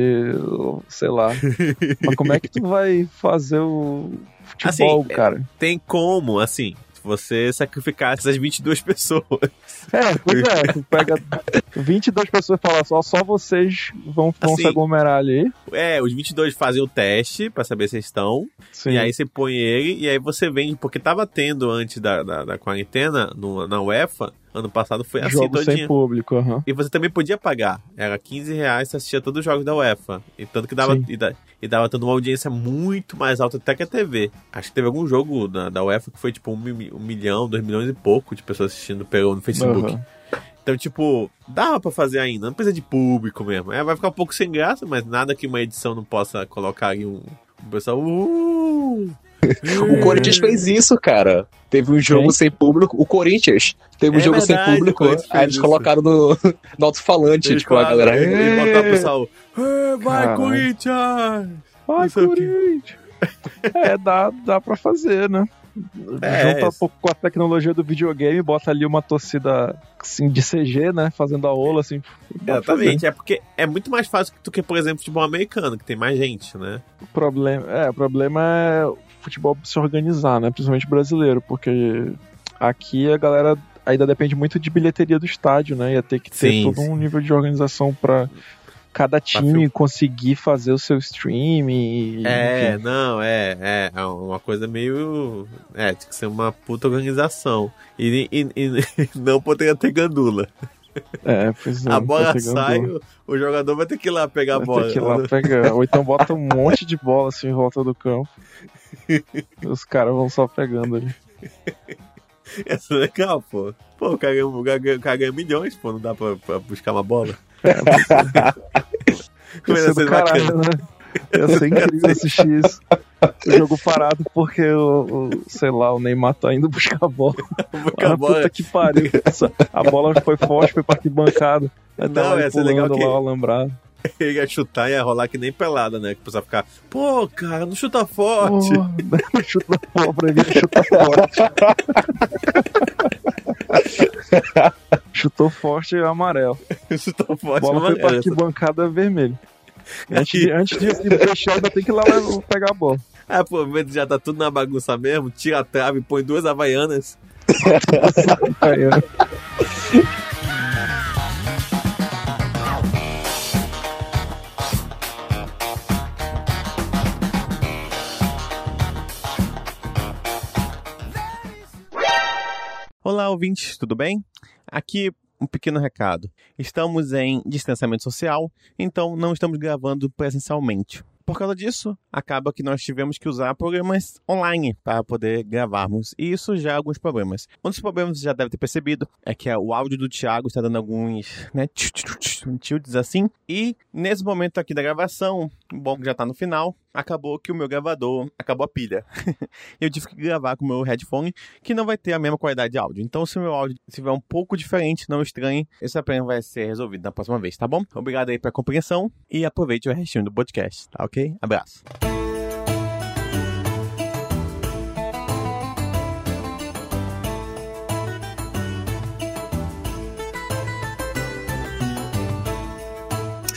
sei lá. [laughs] mas como é que tu vai fazer o futebol, Assim, cara? Tem como, assim, você sacrificar essas 22 pessoas. É, pois é, tu pega 22 pessoas e fala só, só vocês vão, vão Assim, se aglomerar ali. É, os 22 fazem o teste pra saber se estão. Sim. E aí você põe ele e aí você vende, porque tava tendo antes da, da, da quarentena no, na UEFA, ano passado foi assim Jogo sem todinho. público, aham. E você também podia pagar. Era 15 reais, você assistia todos os jogos da UEFA. E tanto que dava, e, da- e dava tendo uma audiência muito mais alta até que a TV. Acho que teve algum jogo da, da UEFA que foi tipo um, um milhão, dois milhões e pouco de pessoas assistindo pelo, no Facebook. Aham. Então, tipo, dava pra fazer ainda, não precisa de público mesmo. É, vai ficar um pouco sem graça, mas nada que uma edição não possa colocar um, um pessoal. Uh! [laughs] O Corinthians fez isso, cara. Teve um jogo Quem? sem público. O Corinthians teve um É jogo sem verdade, o público. Aí eles isso. colocaram no, [laughs] no alto-falante, tipo, a falaram, galera. Ele botar o pessoal. "É, vai, Caralho. Corinthians! Ai, Não sei o quê. Corinthians! é, dá, dá pra fazer, né? É, Junta um pouco com a tecnologia do videogame, bota ali uma torcida assim, de CG, né? Fazendo a ola, assim. pra fazer. Exatamente, é porque é muito mais fácil do que, por exemplo, futebol americano, que tem mais gente, né? O problema, é, o problema é futebol se organizar, né? Principalmente brasileiro, porque aqui a galera ainda depende muito de bilheteria do estádio, né? Ia ter que ter Sim, todo um nível de organização pra cada time conseguir fazer o seu stream e, É, enfim. não, é, é, é uma coisa meio. É, tem que ser uma puta organização. E, e- e- [laughs] não poderia ter gandula. É, pois é, a bola sai, o, o jogador vai ter que ir lá pegar a Vai bola. ter que ir lá pegar. Ou então bota um monte de bola assim em volta do campo. Os caras vão só pegando ali. Essa é legal, pô. Pô, o cara, ganha- o cara ganha- o cara ganha milhões, pô, não dá pra, pra buscar uma bola. [laughs] Como Ia ia ser ser do caralho, né? Ia ser incrível assistir isso. O jogo parado porque o, o- sei lá, o Neymar tá indo buscar a bola. [laughs] Buscar a Ah, bola. Puta que pariu. A bola foi forte, foi pra arquibancada. Não, ia ser legal que- lá alambrado. [laughs] Ele ia chutar e ia rolar que nem pelada, né? Que pessoal ficar, pô, cara, não chuta forte. Oh, chuta a bola pra ele, chuta forte. [laughs] Chutou forte e amarelo. [laughs] chuta A forte. bola não foi pra arquibancada vermelho. Antes de, antes de, deixar, ainda tem que ir lá pegar a bola. Ah, pô, já tá tudo na bagunça mesmo, tira a trave, põe duas havaianas. Aí, ó. Olá, ouvintes, tudo bem? Aqui um pequeno recado. Estamos em distanciamento social, então não estamos gravando presencialmente. Por causa disso, acaba que nós tivemos que usar programas online para poder gravarmos. E isso já é alguns problemas. Um dos problemas você já deve ter percebido é que o áudio do Thiago está dando alguns né, tilts assim. E nesse momento aqui da gravação, bom já está no final, acabou que o meu gravador acabou a pilha. [laughs] eu tive que gravar com o meu headphone que não vai ter a mesma qualidade de áudio. Então, se o meu áudio estiver um pouco diferente, não estranhe, esse problema vai ser resolvido na próxima vez, tá bom? Obrigado aí pela compreensão e aproveite o restinho do podcast, tá ok? Abraço.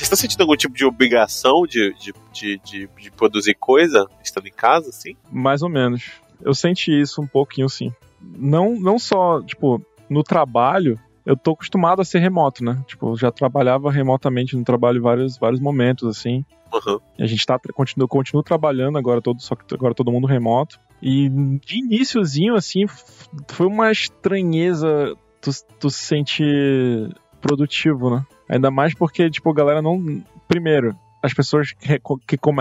Está sentindo algum tipo de obrigação de, de, de, de, de produzir coisa estando em casa, assim? Mais ou menos. Eu senti isso um pouquinho, sim. Não, não só, tipo, no trabalho, eu tô acostumado a ser remoto, né? Tipo, eu já trabalhava remotamente no trabalho em vários, vários momentos, assim. Uhum. E a gente tá, continua, continua trabalhando agora, todo, só que agora todo mundo remoto. E de iníciozinho, assim, foi uma estranheza tu, tu se sentir produtivo, né? Ainda mais porque, tipo, a galera não. Primeiro, as pessoas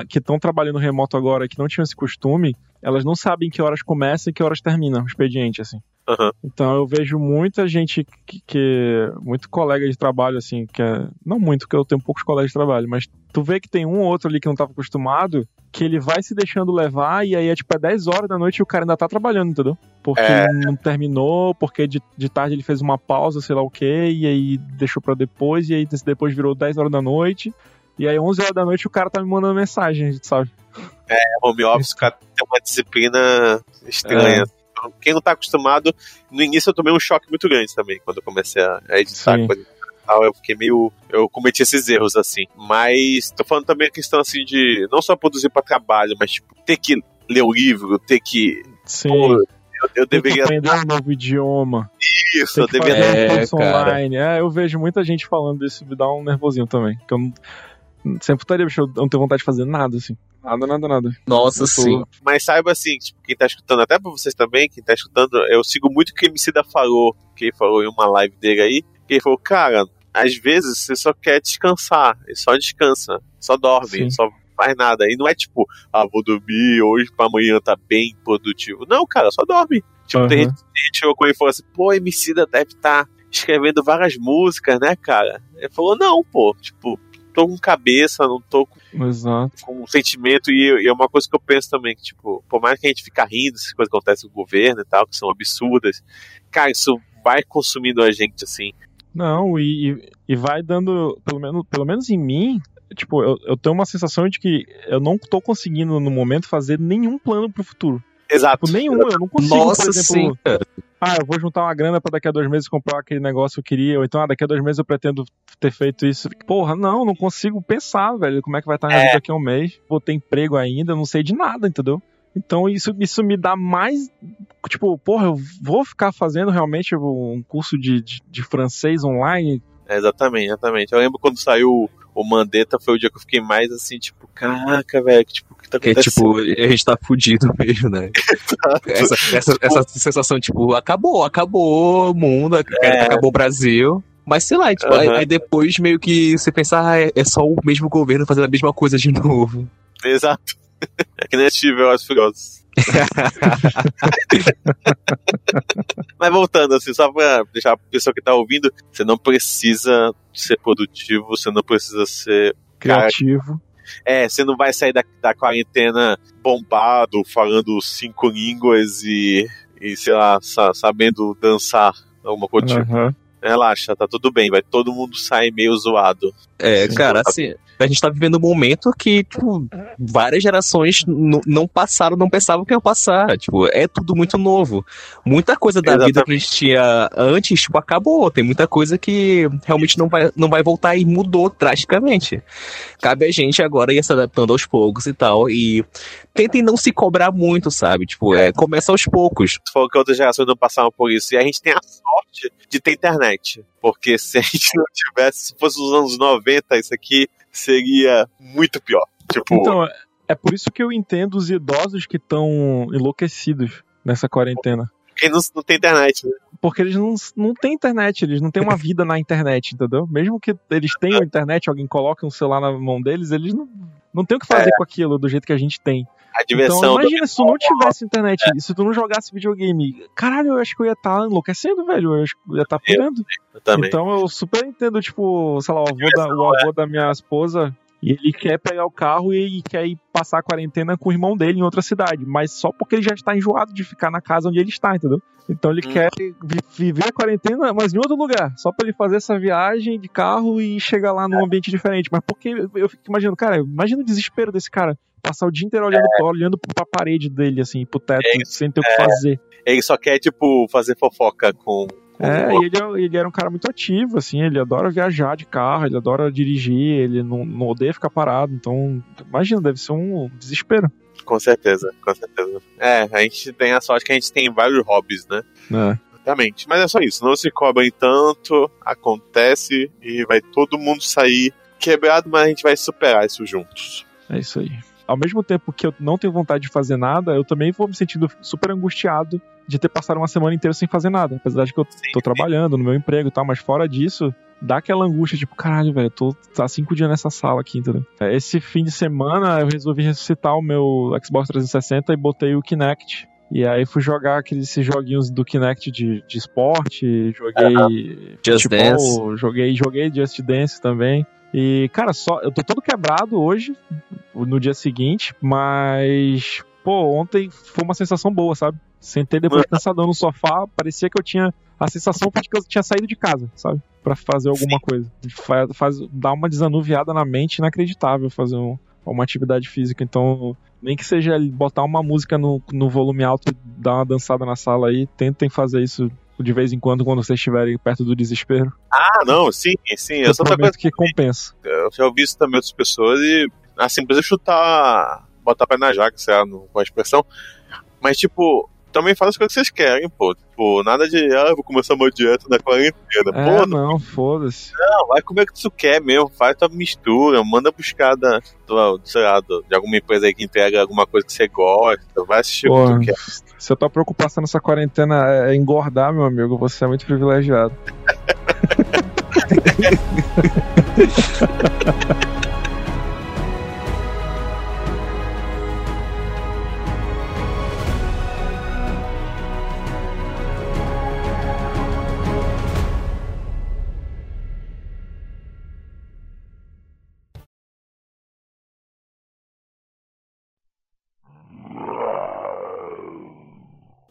que estão trabalhando remoto agora que não tinham esse costume, elas não sabem que horas começa e que horas termina o expediente, assim. Uhum. Então eu vejo muita gente que, que- muito colega de trabalho assim, que é, não muito, porque eu tenho poucos colegas de trabalho, mas tu vê que tem um ou outro ali que não estava acostumado, que ele vai se deixando levar e aí é tipo é 10 horas da noite e o cara ainda tá trabalhando, entendeu? Porque É. não terminou, porque de, de tarde ele fez uma pausa, sei lá o quê, e aí deixou pra depois, e aí depois virou 10 horas da noite. E aí 11 horas da noite o cara tá me mandando mensagem, sabe? home office, o cara tem uma disciplina estranha. É. Quem não tá acostumado, no início eu tomei um choque muito grande também, quando eu comecei a editar Sim. coisa e tal, eu fiquei meio. Eu cometi esses erros, assim. Mas tô falando também a questão assim de não só produzir pra trabalho, mas tipo, ter que ler o livro, ter que. Sim. Pô, eu, eu deveria. aprender um novo idioma. Isso, eu deveria. fazer É, um curso cara. online. É, eu vejo muita gente falando isso, me dá um nervosinho também. Que eu não, sempre estaria, bicho, eu não tenho vontade de fazer nada, assim. Nada, nada, nada. Nossa, tô- sim. Mas saiba assim, tipo, quem tá escutando, até pra vocês também, quem tá escutando, eu sigo muito o que o Emicida falou, que ele falou em uma live dele aí, que ele falou, cara, às vezes você só quer descansar, e só descansa, só dorme, Sim. só faz nada. E não é tipo, ah, vou dormir hoje pra amanhã tá bem produtivo. Não, cara, só dorme. Tipo, gente tem gente que chegou com ele e falou assim, pô, Emicida deve estar escrevendo várias músicas, né, cara? Ele falou, não, pô, tipo, tô com cabeça, não tô com Exato. com um sentimento e, e é uma coisa que eu penso também, que, tipo, por mais que a gente fica rindo dessas coisas que acontecem com o governo e tal, que são absurdas, cara, isso vai consumindo a gente, assim. Não, e, e- e vai dando, pelo menos, pelo menos em mim, tipo, eu, eu tenho uma sensação de que eu não tô conseguindo no momento fazer nenhum plano pro futuro. Exato. Tipo, nenhum, eu não consigo, Nossa por exemplo, senhora. ah, eu vou juntar uma grana pra daqui a dois meses comprar aquele negócio que eu queria, ou então, ah, daqui a dois meses eu pretendo ter feito isso. Porra, não, não consigo pensar, velho, como é que vai estar minha vida daqui a um mês. Vou ter emprego ainda, não sei de nada, entendeu? Então isso, isso me dá mais. Tipo, porra, eu vou ficar fazendo realmente um curso de, de, de francês online. É, exatamente, exatamente. Eu lembro quando saiu o Mandetta, foi o dia que eu fiquei mais assim, tipo, caraca, velho, tipo, o que tá Que é acontecendo? tipo, a gente tá fudido [laughs] mesmo, né? essa, essa, essa sensação, tipo, acabou, acabou o mundo, acabou o Brasil. Mas sei lá, tipo, aí, Aham. aí depois meio que você pensar, ah, é, é só o mesmo governo fazendo a mesma coisa de [laughs] novo. Exato. [laughs] É que nem assistir Velozes e Furiosos. [laughs] Mas voltando, assim, só pra deixar a pessoa que tá ouvindo, você não precisa ser produtivo, você não precisa ser. Cara, Criativo. é, você não vai sair da, da quarentena bombado, falando cinco línguas e, e sei lá, sa- sabendo dançar alguma coisa. tipo. Aham. Relaxa, tá tudo bem, vai todo mundo sair meio zoado. É, cara, assim, a gente tá vivendo um momento que, tipo, várias gerações não passaram, não pensavam que ia passar. Tipo, é tudo muito novo. Muita coisa da vida que a gente tinha antes, tipo, acabou. Tem muita coisa que realmente não vai, não vai voltar e mudou drasticamente. Cabe a gente agora ir se adaptando aos poucos e tal. E tentem não se cobrar muito, sabe? Tipo, é, começa aos poucos. Falou que outras gerações não passaram por isso. E a gente tem a sorte de ter internet. Porque se a gente não tivesse, se fosse os anos 90, isso aqui seria muito pior. Tipo, Então, é- é por isso que eu entendo os idosos que estão enlouquecidos nessa quarentena. quem não, não tem internet, né? Porque eles não, não têm internet, eles não têm uma vida na internet, entendeu? Mesmo que eles tenham internet, alguém coloque um celular na mão deles, eles não, não têm o que fazer com aquilo do jeito que a gente tem. A diversão Então, imagina se tu não tivesse internet, e se tu não jogasse videogame. Caralho, eu acho que eu ia estar enlouquecendo, velho. Eu acho que eu ia estar pirando. Eu também. Então eu super entendo, tipo, sei lá, o avô, da, o avô da minha esposa. E ele quer pegar o carro e quer ir passar a quarentena com o irmão dele em outra cidade. Mas só porque ele já está enjoado de ficar na casa onde ele está, entendeu? Então ele Hum. quer vi- viver a quarentena, mas em outro lugar. Só pra ele fazer essa viagem de carro e chegar lá num ambiente diferente. Mas porque eu- fico imaginando, cara, imagina o desespero desse cara. Passar o dia inteiro olhando, olhando pra parede dele, assim, pro teto, É, sem ter o que fazer. Ele só quer, tipo, fazer fofoca com. É, e ele, é- ele era um cara muito ativo, assim, ele adora viajar de carro, ele adora dirigir, ele não, não odeia ficar parado, então, imagina, deve ser um desespero. Com certeza, com certeza. É, a gente tem a sorte que a gente tem vários hobbies, né? É. Exatamente. Mas é só isso. Não se cobrem tanto, acontece e vai todo mundo sair quebrado, mas a gente vai superar isso juntos. É isso aí. Ao mesmo tempo que eu não tenho vontade de fazer nada, eu também vou me sentindo super angustiado de ter passado uma semana inteira sem fazer nada. Apesar de que eu tô trabalhando no meu emprego e tal, mas fora disso, dá aquela angústia, tipo, caralho, velho, tô há cinco dias nessa sala aqui, entendeu? É, Esse fim de semana eu resolvi ressuscitar o meu Xbox 360 e botei o Kinect. E aí fui jogar aqueles joguinhos do Kinect de, de esporte, joguei Just futebol, Dance. joguei, joguei Just Dance também. E, cara, só eu tô todo quebrado hoje, no dia seguinte, mas, pô, ontem foi uma sensação boa, sabe? Sentei depois cansadão no sofá, parecia que eu tinha. A sensação foi de que eu tinha saído de casa, sabe? Pra fazer alguma coisa. Faz, faz, dá uma desanuviada na mente inacreditável fazer um- uma atividade física. Então, nem que seja botar uma música no, no volume alto e dar uma dançada na sala aí, tentem fazer isso de vez em quando, quando vocês estiverem perto do desespero. Ah, não, sim, sim. Eu, Eu outra prometo coisa, que compensa. eu já ouvi isso também outras pessoas e, assim, precisa chutar, botar pé na jaca, sei lá, com a expressão. Mas, tipo, também faz as coisas que vocês querem, pô. Tipo, nada de, ah, eu vou começar uma dieta na quarentena. É, Pô, não, foda-se. Não, vai comer o que tu quer mesmo, faz tua mistura, manda buscar da, do, sei lá, de alguma empresa aí que entrega alguma coisa que você gosta, vai assistir o que tu quer. se a tua preocupação nessa quarentena é engordar, meu amigo, você é muito privilegiado. [laughs]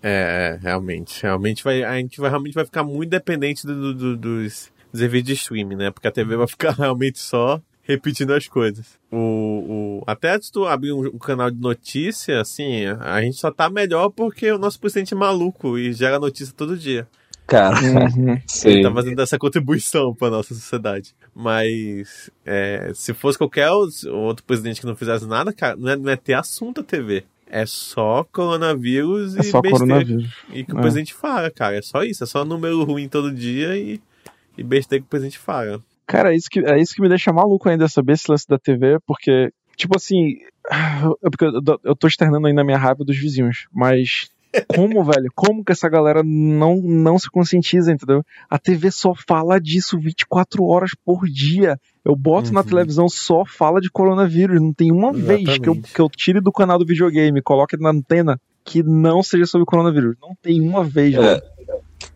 É, é, realmente. Realmente vai, a gente vai, realmente vai ficar muito dependente do, do- do- dos, dos serviços de streaming, né? Porque a TV vai ficar [laughs] realmente só repetindo as coisas. O, o, até se tu abrir um, um canal de notícia, assim, a gente só tá melhor porque o nosso presidente é maluco e gera notícia todo dia. Cara, Uhum. [laughs] Ele tá fazendo essa contribuição pra nossa sociedade. Mas é, se fosse qualquer outro presidente que não fizesse nada, cara, não é, não é ter assunto a TV. É só coronavírus É e só besteira coronavírus. e que o É. presidente fala, cara. É só isso, é só número ruim todo dia e, e besteira que o presidente fala. Cara, é isso, que, é isso que me deixa maluco ainda saber esse lance da TV, porque, tipo assim, [sighs] eu, eu tô externando ainda a minha raiva dos vizinhos, mas como, velho, como que essa galera não, não se conscientiza, entendeu? A TV só fala disso 24 horas por dia. Eu boto na Uhum. televisão, só fala de coronavírus. Não tem uma vez que eu, Exatamente. que eu tire do canal do videogame, coloque na antena, que não seja sobre coronavírus. Não tem uma vez, É. velho.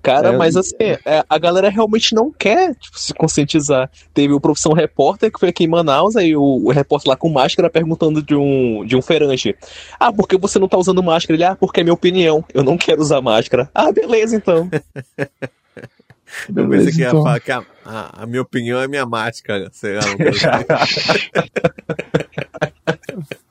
Cara, É, mas assim, é, a galera realmente não quer tipo, se conscientizar. Teve o Profissão Repórter, que foi aqui em Manaus, aí o, o repórter lá com máscara perguntando de um, de um feirante. Ah, por que você não tá usando máscara? Ele, ah, porque é minha opinião. Eu não quero usar máscara. [laughs] Ah, beleza, então. [laughs] Eu pensei que ia então. falar que a, a- a minha opinião é minha máscara. Sei lá. [laughs]